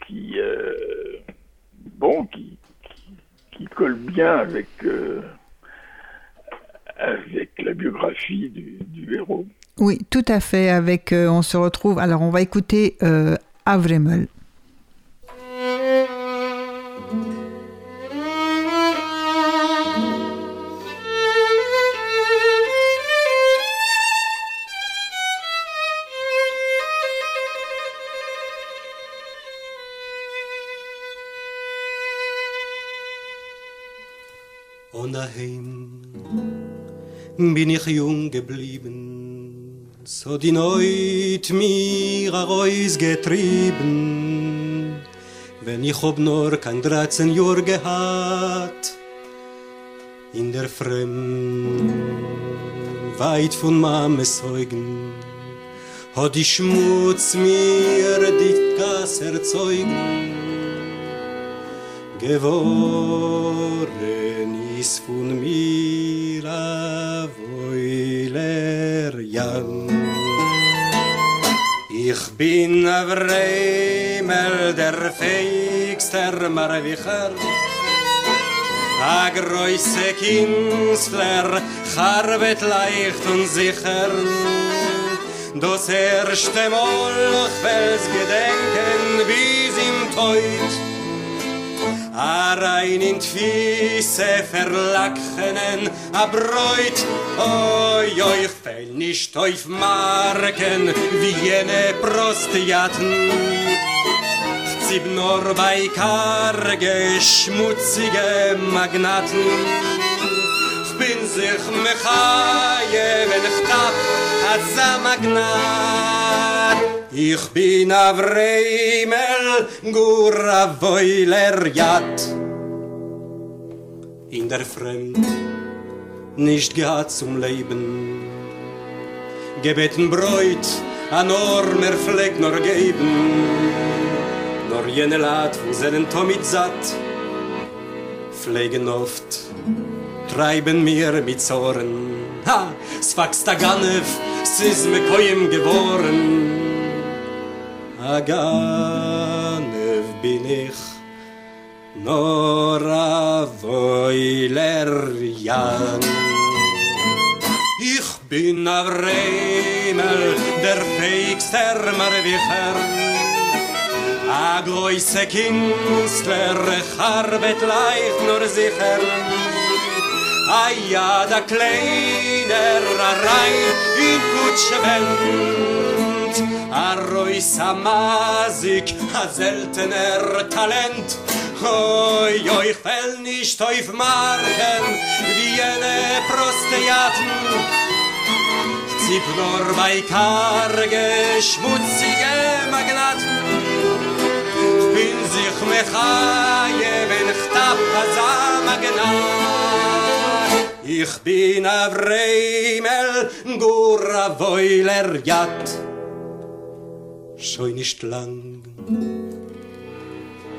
qui, euh, bon, qui, qui, colle bien avec, avec la biographie du, héros. Oui, tout à fait. Avec, on se retrouve. Alors, on va écouter Avremel. Bin ich jung geblieben. So die neut mir a reus getrieben. Wenn ich hob nur kein dreizehn jor gehad in der fremd weit von mame zeugen hat die schmutz mir dit gas erzeugen. Geworden is fun mir a voiler jan. Ich bin a vremel der feigster marvicher A groise kinstler charbet leicht und sicher. Das erste Mal, wells gedenken bis im Teut a rein in tfise verlachenen a broit oi oi ich fehl nicht auf marken wie jene prostiaten. Zib nur bei karge schmutzige magnaten. Bin sich mechaye wenn ich tap a magnat Ich bin a vremel, gur a voiler jat. In der Fremd, nicht gehad zum Leben. Gebeten bräut, an ormer Fleck nor geben. Nor jene Lad, wo seinen Tomit satt. Pflegen oft, treiben mir mit Zoren. Ha, sfax da ganef, me koim geboren. הגנב ביניך נורא binikh nor איך בין ler yan ich bin avremel der heikster mar we a groise ekinst ler harbet leich nor zikher a ya da rein in gutschevel A oi samazik a seltener talent. Oi oi fell nicht auf marken wie eine prosteaten zip nur bei karge schmutzige magnaten. Bin sich mechaye ben chtap azam Ich bin a Vremel, gura voiler jat. Schoi nicht lang,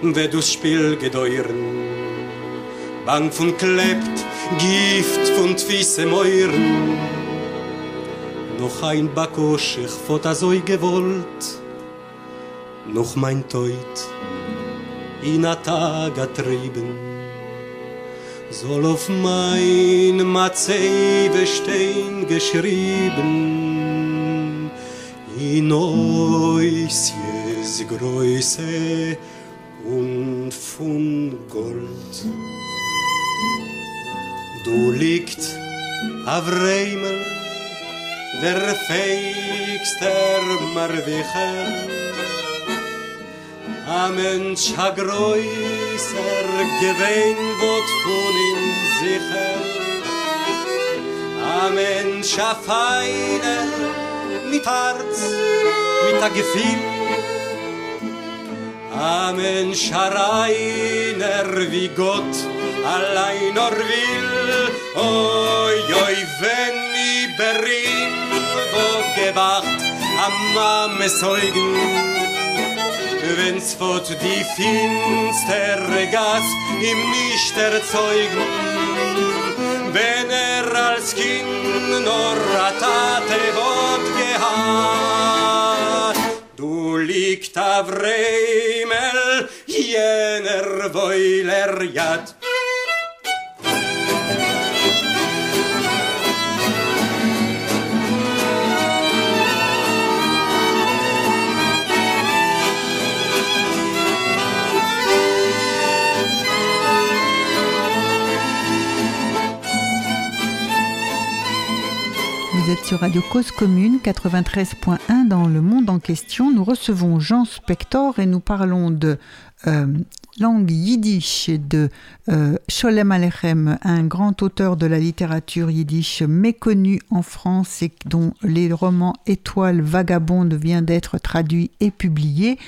wenn du's Spiel gedeuren, Bang von klebt, Gift von Tfisse meuren. Noch ein Bakosch, ich fot a soi gewollt, Noch mein Teut, in a Tag a treiben, soll auf mein Matzeve stehen geschrieben ois jes größe und von Gold. Du liegt auf Reimel der feigster Marwicher a mentsh a groyser gevein vot fun in sicher. A mentsh a feine mit harz mit a gefühl. A mentsh a reiner wie got allein or will. Oi oi wenn i berin vo gewacht am mame zeugen. Wenn's fort die finstere Gas im nicht erzeugen, wenn er als Kind nur ratate und gehad. Du liegt auf Remel, jener Wäuler jad. Vous êtes sur Radio Cause Commune 93.1 dans le monde en question. Nous recevons Jean Spector et nous parlons de euh, langue yiddish de euh, Sholem Alechem, un grand auteur de la littérature yiddish méconnu en France et dont les romans Étoiles vagabondes vient d'être traduit et publié.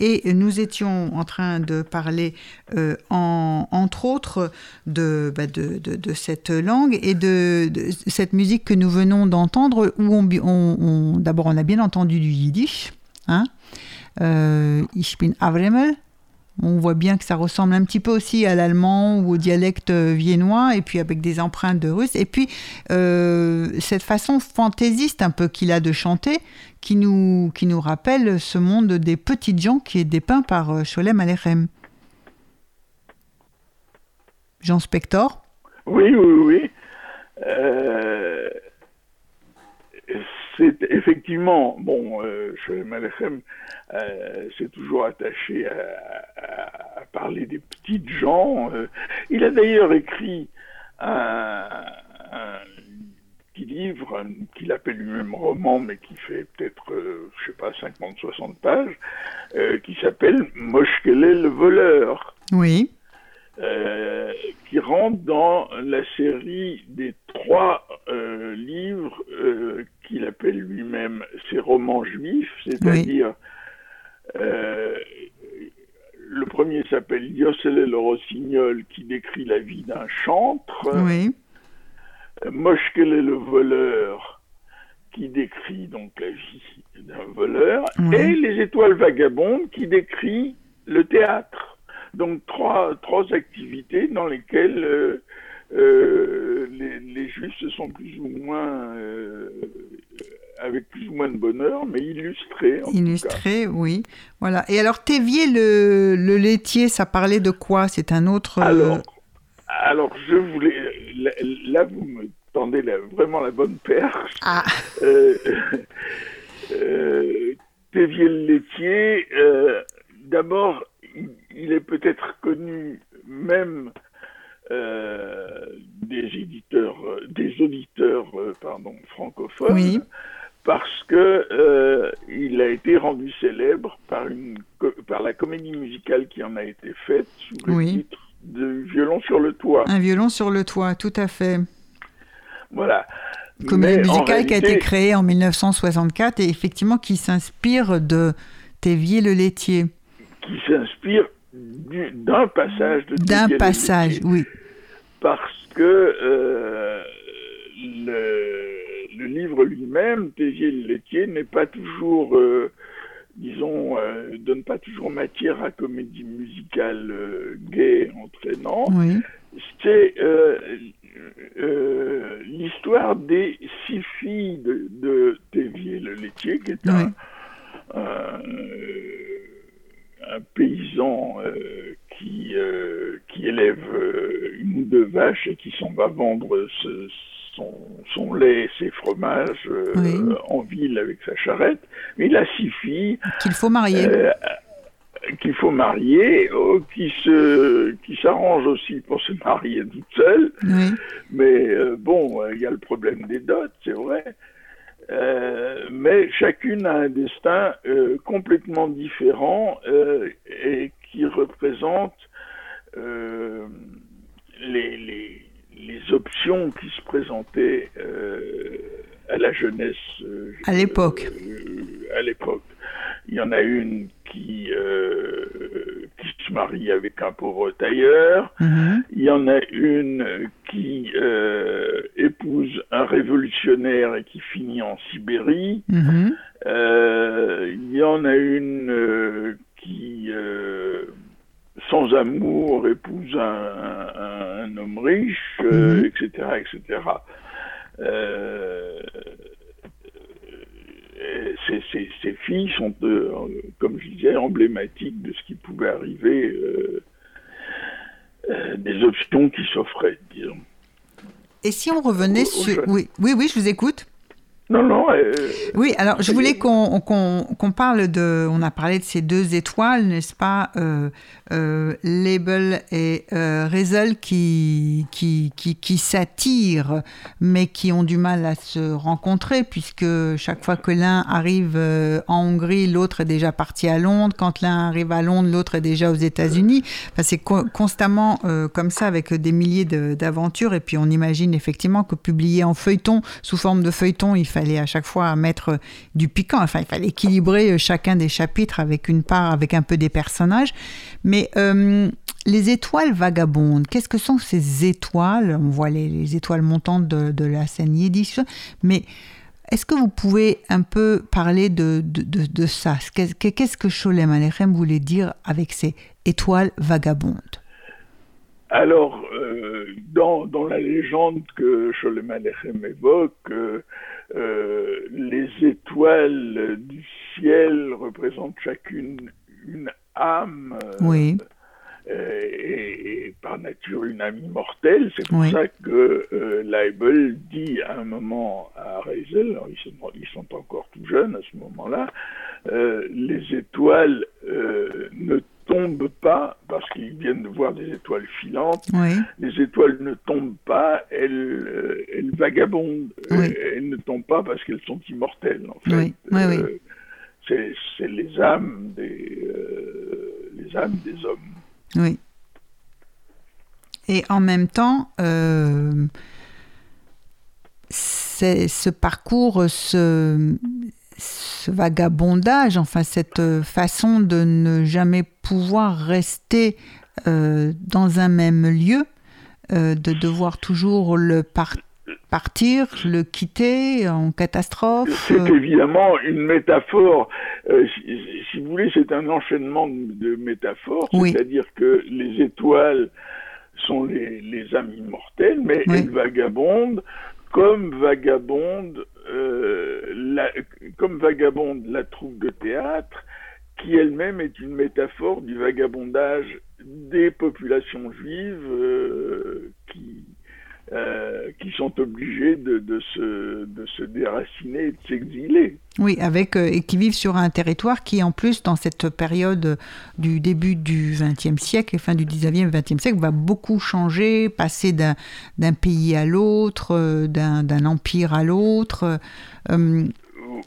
Et nous étions en train de parler, euh, en, entre autres, de, bah de, cette langue et de, cette musique que nous venons d'entendre, où d'abord on a bien entendu du yiddish, hein, euh, Ich bin Avremel, on voit bien que ça ressemble un petit peu aussi à l'allemand ou au dialecte viennois, et puis avec des empreintes de russe. Et puis, euh, cette façon fantaisiste un peu qu'il a de chanter, qui nous, rappelle ce monde des petites gens qui est dépeint par Sholem Alechem. Jean Spector? Oui, oui, oui. Euh, c'est effectivement, bon, euh, Sholem Alechem euh, s'est toujours attaché à, parler des petites gens. Euh, il a d'ailleurs écrit un, un petit livre qu'il appelle lui-même roman, mais qui fait peut-être, euh, je sais pas, 50-60 pages, euh, qui s'appelle Moshkele le voleur. Oui. Euh, qui rentre dans la série des trois euh, livres euh, qu'il appelle lui-même ses romans juifs, c'est-à-dire oui. le premier s'appelle Yossele le Rossignol qui décrit la vie d'un chantre, oui. Moshkele le voleur qui décrit donc la vie d'un voleur, oui. et Les étoiles vagabondes qui décrit le théâtre. Donc trois, trois activités dans lesquelles euh, euh, les, les, juifs se sont plus ou moins, euh, avec plus ou moins de bonheur, mais illustrés. illustrés, oui. Voilà. Et alors Thévier le, le laitier, ça parlait de quoi? C'est un autre. Alors, alors je voulais, là, là vous me tendez la, vraiment la bonne perche. Ah. Thévier le laitier, d'abord il est peut-être connu même euh, des éditeurs, des auditeurs, euh, pardon, francophones, oui. parce que euh, il a été rendu célèbre par, une, par la comédie musicale qui en a été faite sous le titre de Violon sur le toit. Un violon sur le toit, tout à fait. Voilà. Comédie musicale qui a été créée en 1964 et effectivement qui s'inspire de Thévier le laitier. Qui s'inspire d'un passage de D'un passage, oui. Parce que euh, le, le, livre lui-même, Thévier le laitier, n'est pas toujours, euh, disons, euh, donne pas toujours matière à comédie musicale gaie, entraînante. Oui. C'est l'histoire des six filles de, de Thévier le laitier, qui est un, un, un, paysan qui, qui élève une ou deux vaches et qui s'en va vendre ce, son, lait et ses fromages euh, en ville avec sa charrette. Mais il a six filles. Qu'il faut marier. Euh, qu'il faut marier, euh, qui se, qui s'arrangent aussi pour se marier toutes seules. Mais bon, il y a le problème des dots, c'est vrai. Mais chacune a un destin complètement différent et qui représente les, les, les options qui se présentaient euh, à la jeunesse. Euh, à l'époque. Euh, à l'époque. Il y en a une qui, qui se marie avec un pauvre tailleur. Mhm. Il y en a une qui épouse un révolutionnaire et qui finit en Sibérie. Mhm. il y en a une qui sans amour épouse un, un, homme riche, etc., euh, etc. Euh, ces, ces, ces, filles sont, euh, comme je disais, emblématiques de ce qui pouvait arriver, euh, euh des options qui s'offraient, disons. Et si on revenait sur... Oui, oui, oui, je vous écoute. Non, non. Euh, oui, alors je voulais qu'on parle de. On a parlé de ces deux étoiles, n'est-ce pas euh, euh, Label et Rezel qui, qui, qui, qui s'attirent, mais qui ont du mal à se rencontrer, puisque chaque fois que l'un arrive en Hongrie, l'autre est déjà parti à Londres. Quand l'un arrive à Londres, l'autre est déjà aux États-Unis. Enfin, c'est constamment comme ça, avec des milliers d'aventures. Et puis on imagine effectivement que publier en feuilleton, sous forme de feuilleton, il fallait à chaque fois mettre du piquant. Enfin, il fallait équilibrer euh, chacun des chapitres avec une part, avec un peu des personnages. Mais euh, les étoiles vagabondes, qu'est-ce que sont ces étoiles? On voit les, étoiles montantes de, la scène yiddish, mais est-ce que vous pouvez un peu parler de, ça? Qu'est-ce que Sholem Alechem voulait dire avec ces étoiles vagabondes? Alors, euh, dans, la légende que Sholem Alechem évoque, euh, les étoiles du ciel représentent chacune une âme. Euh. Et, par nature une âme immortelle. C'est pour ça que euh, Leibel dit à un moment à Reisel, ils sont, ils sont encore tout jeunes à ce moment-là, les étoiles ne tombent pas, parce qu'ils viennent de voir des étoiles filantes, les étoiles ne tombent pas, elles, euh, elles vagabondent. Euh, elles ne tombent pas parce qu'elles sont immortelles, en fait. Euh, c'est les âmes des, les âmes des hommes. Oui. Et en même temps, ce parcours, ce, ce vagabondage, enfin cette euh, façon de ne jamais pouvoir rester euh, dans un même lieu, euh, de devoir toujours le partir, le quitter en catastrophe. C'est évidemment une métaphore. si, vous voulez, c'est un enchaînement de métaphores, c'est-à-dire que les étoiles sont les, âmes immortelles, mais elles vagabondent comme vagabonde, euh, la, comme vagabonde la troupe de théâtre, qui elle-même est une métaphore du vagabondage des populations juives euh, euh, qui sont obligés de, se, déraciner et de s'exiler. Oui, avec, euh, et qui vivent sur un territoire qui, en plus, dans cette période du début du XXe siècle et fin du XIXe, XXe siècle, va beaucoup changer, passer d'un pays à l'autre, euh, d'un empire à l'autre.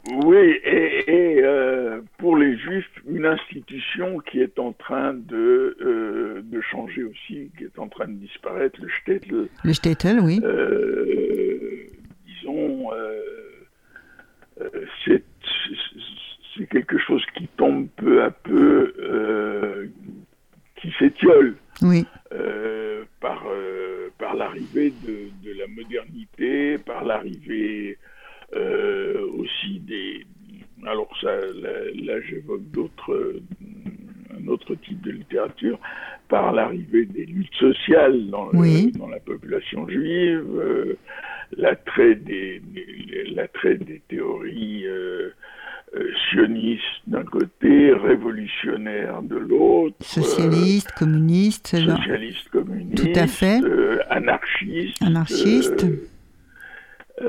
Oui, et, euh, pour les Juifs, une institution qui est en train de, euh, de changer aussi, qui est en train de disparaître, le Shtetl. Le Shtetl, oui. disons, c'est quelque chose qui tombe peu à peu, qui s'étiole. Oui. par, par l'arrivée de, de, la modernité, par l'arrivée euh, aussi des. Alors ça, là, j'évoque d'autres, un autre type de littérature, par l'arrivée des luttes sociales dans, dans la population juive, euh, l'attrait des, l'attrait des théories euh, sionistes d'un côté, révolutionnaires de l'autre, socialistes, communistes, socialistes, communistes, tout à fait, anarchistes, anarchistes.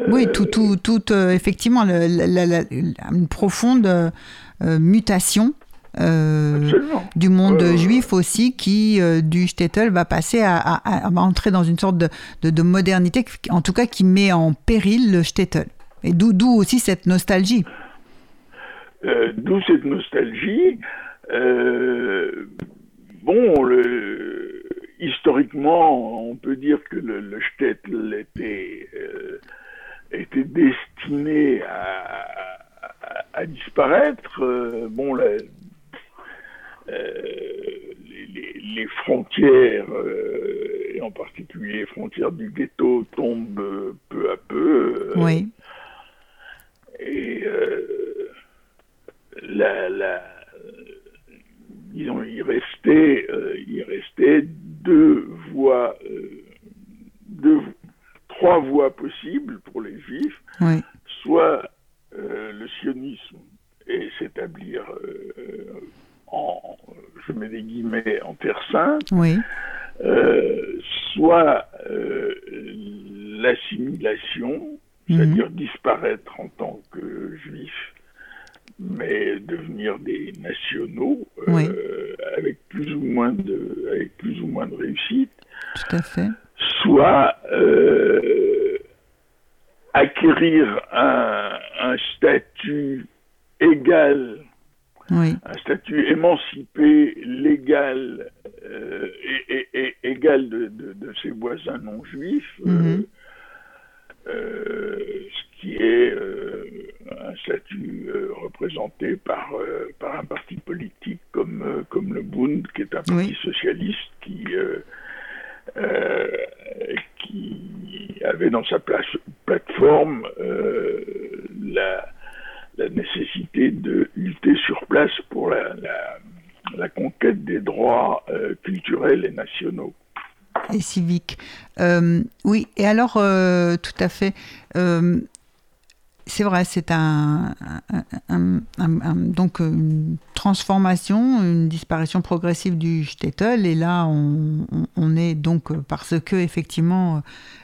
Oui, tout, tout, tout euh, effectivement, une profonde euh, mutation euh, du monde juif aussi, qui du shtetl va passer à, entrer dans une sorte de, de, modernité, en tout cas qui met en péril le shtetl. Et d'où aussi cette nostalgie. d'où cette nostalgie. bon, le, historiquement, on peut dire que le, le shtetl était était destiné à, à, disparaître. Euh, bon, euh, les, les, frontières, euh, et en particulier les frontières du ghetto, tombent peu à peu. oui. Et la, la, disons, il restait, il restait deux voies, deux, trois voies possibles pour les juifs, soit euh, le sionisme et s'établir euh, en, je mets des guillemets, en Terre Sainte, euh, soit l'assimilation, mhm. c'est-à-dire disparaître en tant que juif, mais devenir des nationaux avec plus ou moins de avec plus ou moins de réussite. Tout à fait soit euh, acquérir un, statut égal, un statut émancipé, légal euh, et, égal de, ses voisins non juifs, euh, mhm. ce qui est un statut représenté par, par un parti politique comme, comme le Bund, qui est un parti socialiste qui euh, qui avait dans sa plateforme euh, la, nécessité de lutter sur place pour la, la, conquête des droits euh, culturels et nationaux et civiques. oui, et alors, tout à fait c'est vrai, c'est un, donc une transformation, une disparition progressive du shtetl. Et là, on, est donc parce que effectivement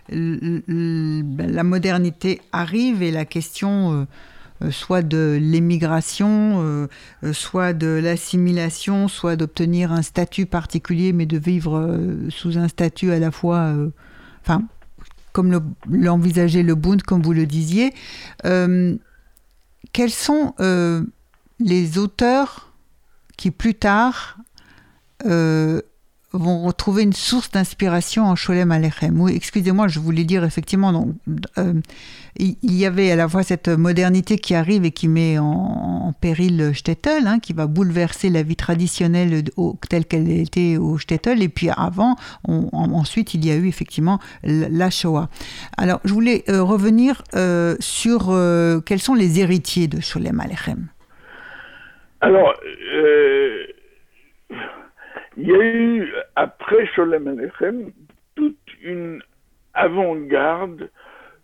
la modernité arrive et la question euh, soit de l'émigration, euh, euh, soit de l'assimilation, soit d'obtenir un statut particulier, mais de vivre sous un statut à la fois, enfin comme l'envisageait le, Bund, comme vous le disiez. Euh, quels sont euh, les auteurs qui plus tard euh, vont retrouver une source d'inspiration en Sholem Alechem. Oui, excusez-moi, je voulais dire effectivement, donc, euh, il y avait à la fois cette modernité qui arrive et qui met en, péril Shtetl, hein, qui va bouleverser la vie traditionnelle telle qu'elle était au Shtetl, et puis avant, ensuite, il y a eu effectivement la Shoah. Alors, je voulais euh, revenir euh, sur quels sont les héritiers de Sholem Alechem? Alors, il y a eu, après Sholem Alechem, toute une avant-garde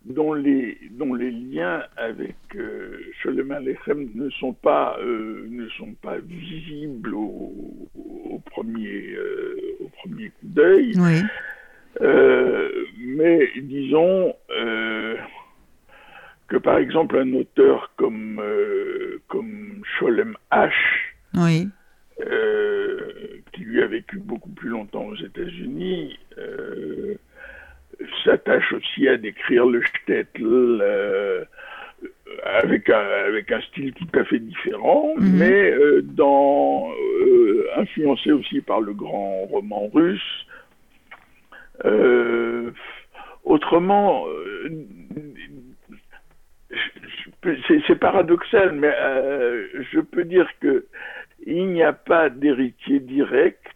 dont les, dont les liens avec euh, Sholem Alechem ne sont pas, euh, ne sont pas visibles au, premier, euh, au premier coup d'œil. Mais disons que par exemple un auteur comme, comme Sholem H. Oui qui lui a vécu beaucoup plus longtemps aux États-Unis, euh, s'attache aussi à décrire le shtetl euh, avec, un, avec un style tout à fait différent, Mhm. mais euh, dans, euh, influencé aussi par le grand roman russe. Euh, autrement, euh, c'est paradoxal, mais euh, je peux dire que il n'y a pas d'héritier direct.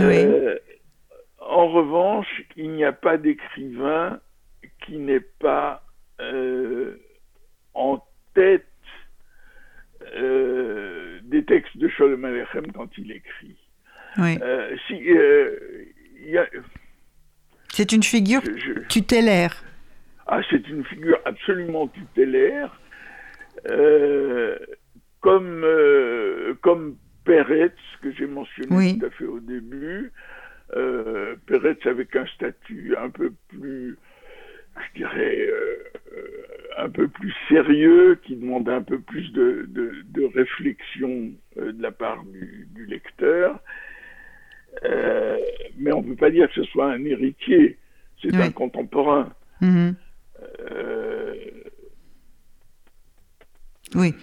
Euh, En revanche, il n'y a pas d'écrivain qui n'ait pas euh, en tête euh, des textes de Sholem Aleichem quand il écrit. Oui. Si, C'est une figure je- tutélaire. ah, c'est une figure absolument tutélaire, comme, euh, comme Peretz, que j'ai mentionné Oui. tout à fait au début. Euh, Peretz avec un statut un peu plus, je dirais, euh, un peu plus sérieux, qui demande un peu plus de, de, de réflexion euh, de la part du, du lecteur. Euh, mais on ne peut pas dire que ce soit un héritier, c'est Oui. un contemporain. Mhm. Euh, Oui.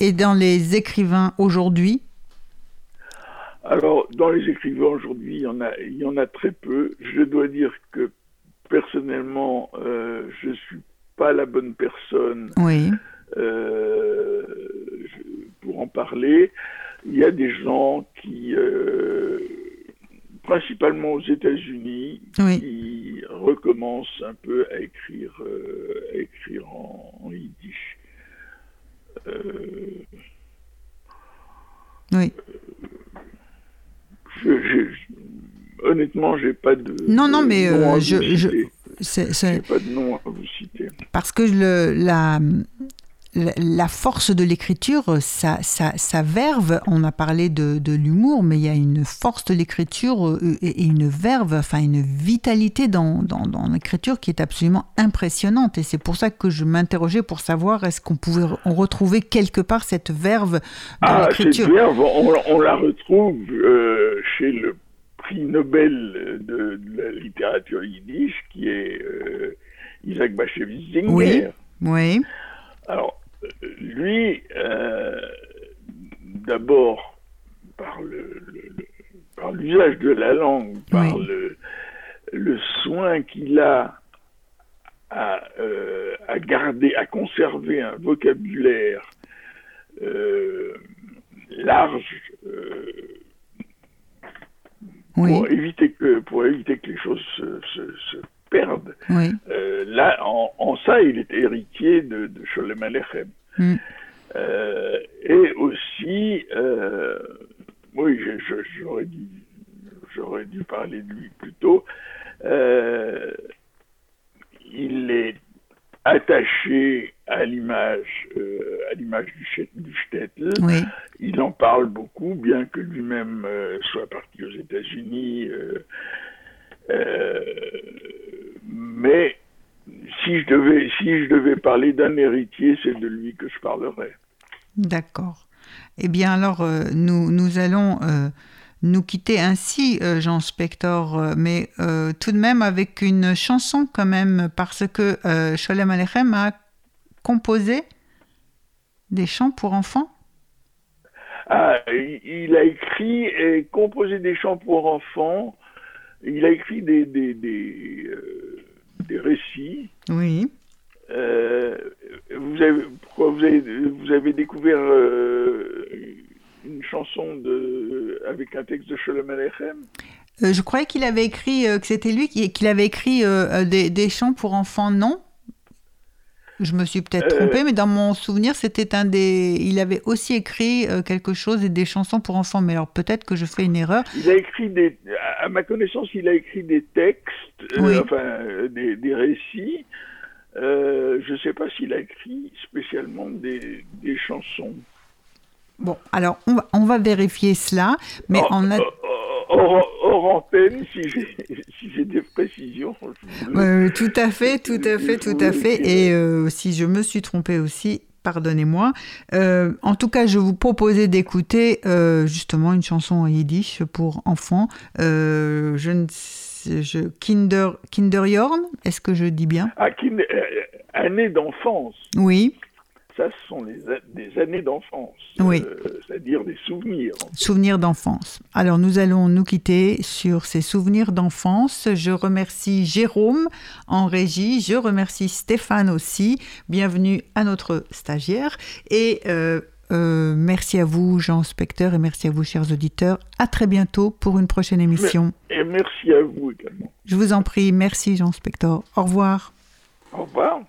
Et dans les écrivains aujourd'hui, alors, dans les écrivains aujourd'hui, il y en a, il y en a très peu. Je dois dire que personnellement, euh, je suis pas la bonne personne oui. euh, pour en parler. Il y a des gens qui, euh, principalement aux États-Unis, Oui. qui recommencent un peu à écrire, à écrire en, en yiddish. Oui. je, je, honnêtement, j'ai pas de Non, non, mais, euh, je- je-. C'est- c'est- J'ai pas de nom à vous citer. parce que le, la, la, force de l'écriture, sa, sa, sa verve, on a parlé de, de l'humour, mais il y a une force de l'écriture euh, et une verve, enfin une vitalité dans, dans, dans l'écriture qui est absolument impressionnante. Et c'est pour ça que je m'interrogeais pour savoir est-ce qu'on pouvait retrouver quelque part cette verve dans Ah, cette l'écriture. verve, on, on la retrouve euh, chez le prix Nobel de, de la littérature yiddish, qui est euh, Isaac Bashevis Singer. Oui. Oui, Alors, lui, euh, d'abord, par le, le- le- par l'usage de la langue, par Oui. le, le soin qu'il a à, euh, à garder, à conserver un vocabulaire euh, large euh, oui, pour éviter que pour éviter que les choses se, se- se perdent. oui. Euh, là, en, en ça, il est héritier de, de Sholem Aleichem. Mm. Euh, et aussi, euh, oui, j'aurais dû, j'aurais dû parler de lui plus tôt. Il est attaché à l'image, à l'image du, du Shtetl. oui. Il en parle beaucoup, bien que lui-même soit parti aux États-Unis. euh, mais si je devais, si je devais parler d'un héritier, c'est de lui que je parlerais. D'accord. Eh bien alors, euh, nous, nous allons euh, nous quitter ainsi, euh, Jean Spector, mais tout de même avec une chanson quand même, parce que Sholem Aleichem a composé des chants pour enfants. Ah, il, a écrit et composé des chants pour enfants. Il a écrit des, des, des, des récits. Oui. Euh, vous, avez, pourquoi vous, avez, vous avez découvert euh, une chanson de, avec un texte de Sholem Aleichem Euh, je croyais qu'il avait écrit, que c'était lui qui qu'il avait écrit des, des chants pour enfants, non Je me suis peut-être Euh, trompée, mais dans mon souvenir, c'était un des. Il avait aussi écrit euh, quelque chose et des chansons pour enfants, mais alors peut-être que je fais une erreur. Il a écrit des, à ma connaissance, il a écrit des textes, euh, enfin euh, des, des récits. Euh, je ne sais pas s'il a écrit spécialement des, des chansons. Bon, alors on va, on va vérifier cela, mais on a. hors- hors, hors antenne, si j'ai si des précisions. le- Euh, tout à fait, tout à fait, tout à fait. Et euh, si je me suis trompée aussi, pardonnez-moi. Euh, en tout cas, je vous proposais d'écouter euh, justement une chanson en yiddish pour enfants. Je ne je, Kinder, Kinderjorn, est-ce que je dis bien? Ah, années d'enfance. Oui, Ça, ce sont les des années d'enfance. Oui. Euh, C'est-à-dire des souvenirs. souvenirs d'enfance. Alors nous allons nous quitter sur ces souvenirs d'enfance. Je remercie Jérôme en régie, je remercie Stéphane aussi. Bienvenue à notre stagiaire et euh, euh, merci à vous Jean Specteur et merci à vous chers auditeurs. À très bientôt pour une prochaine émission. Et merci à vous également. Je vous en prie, merci Jean Spector. Au revoir. Au revoir.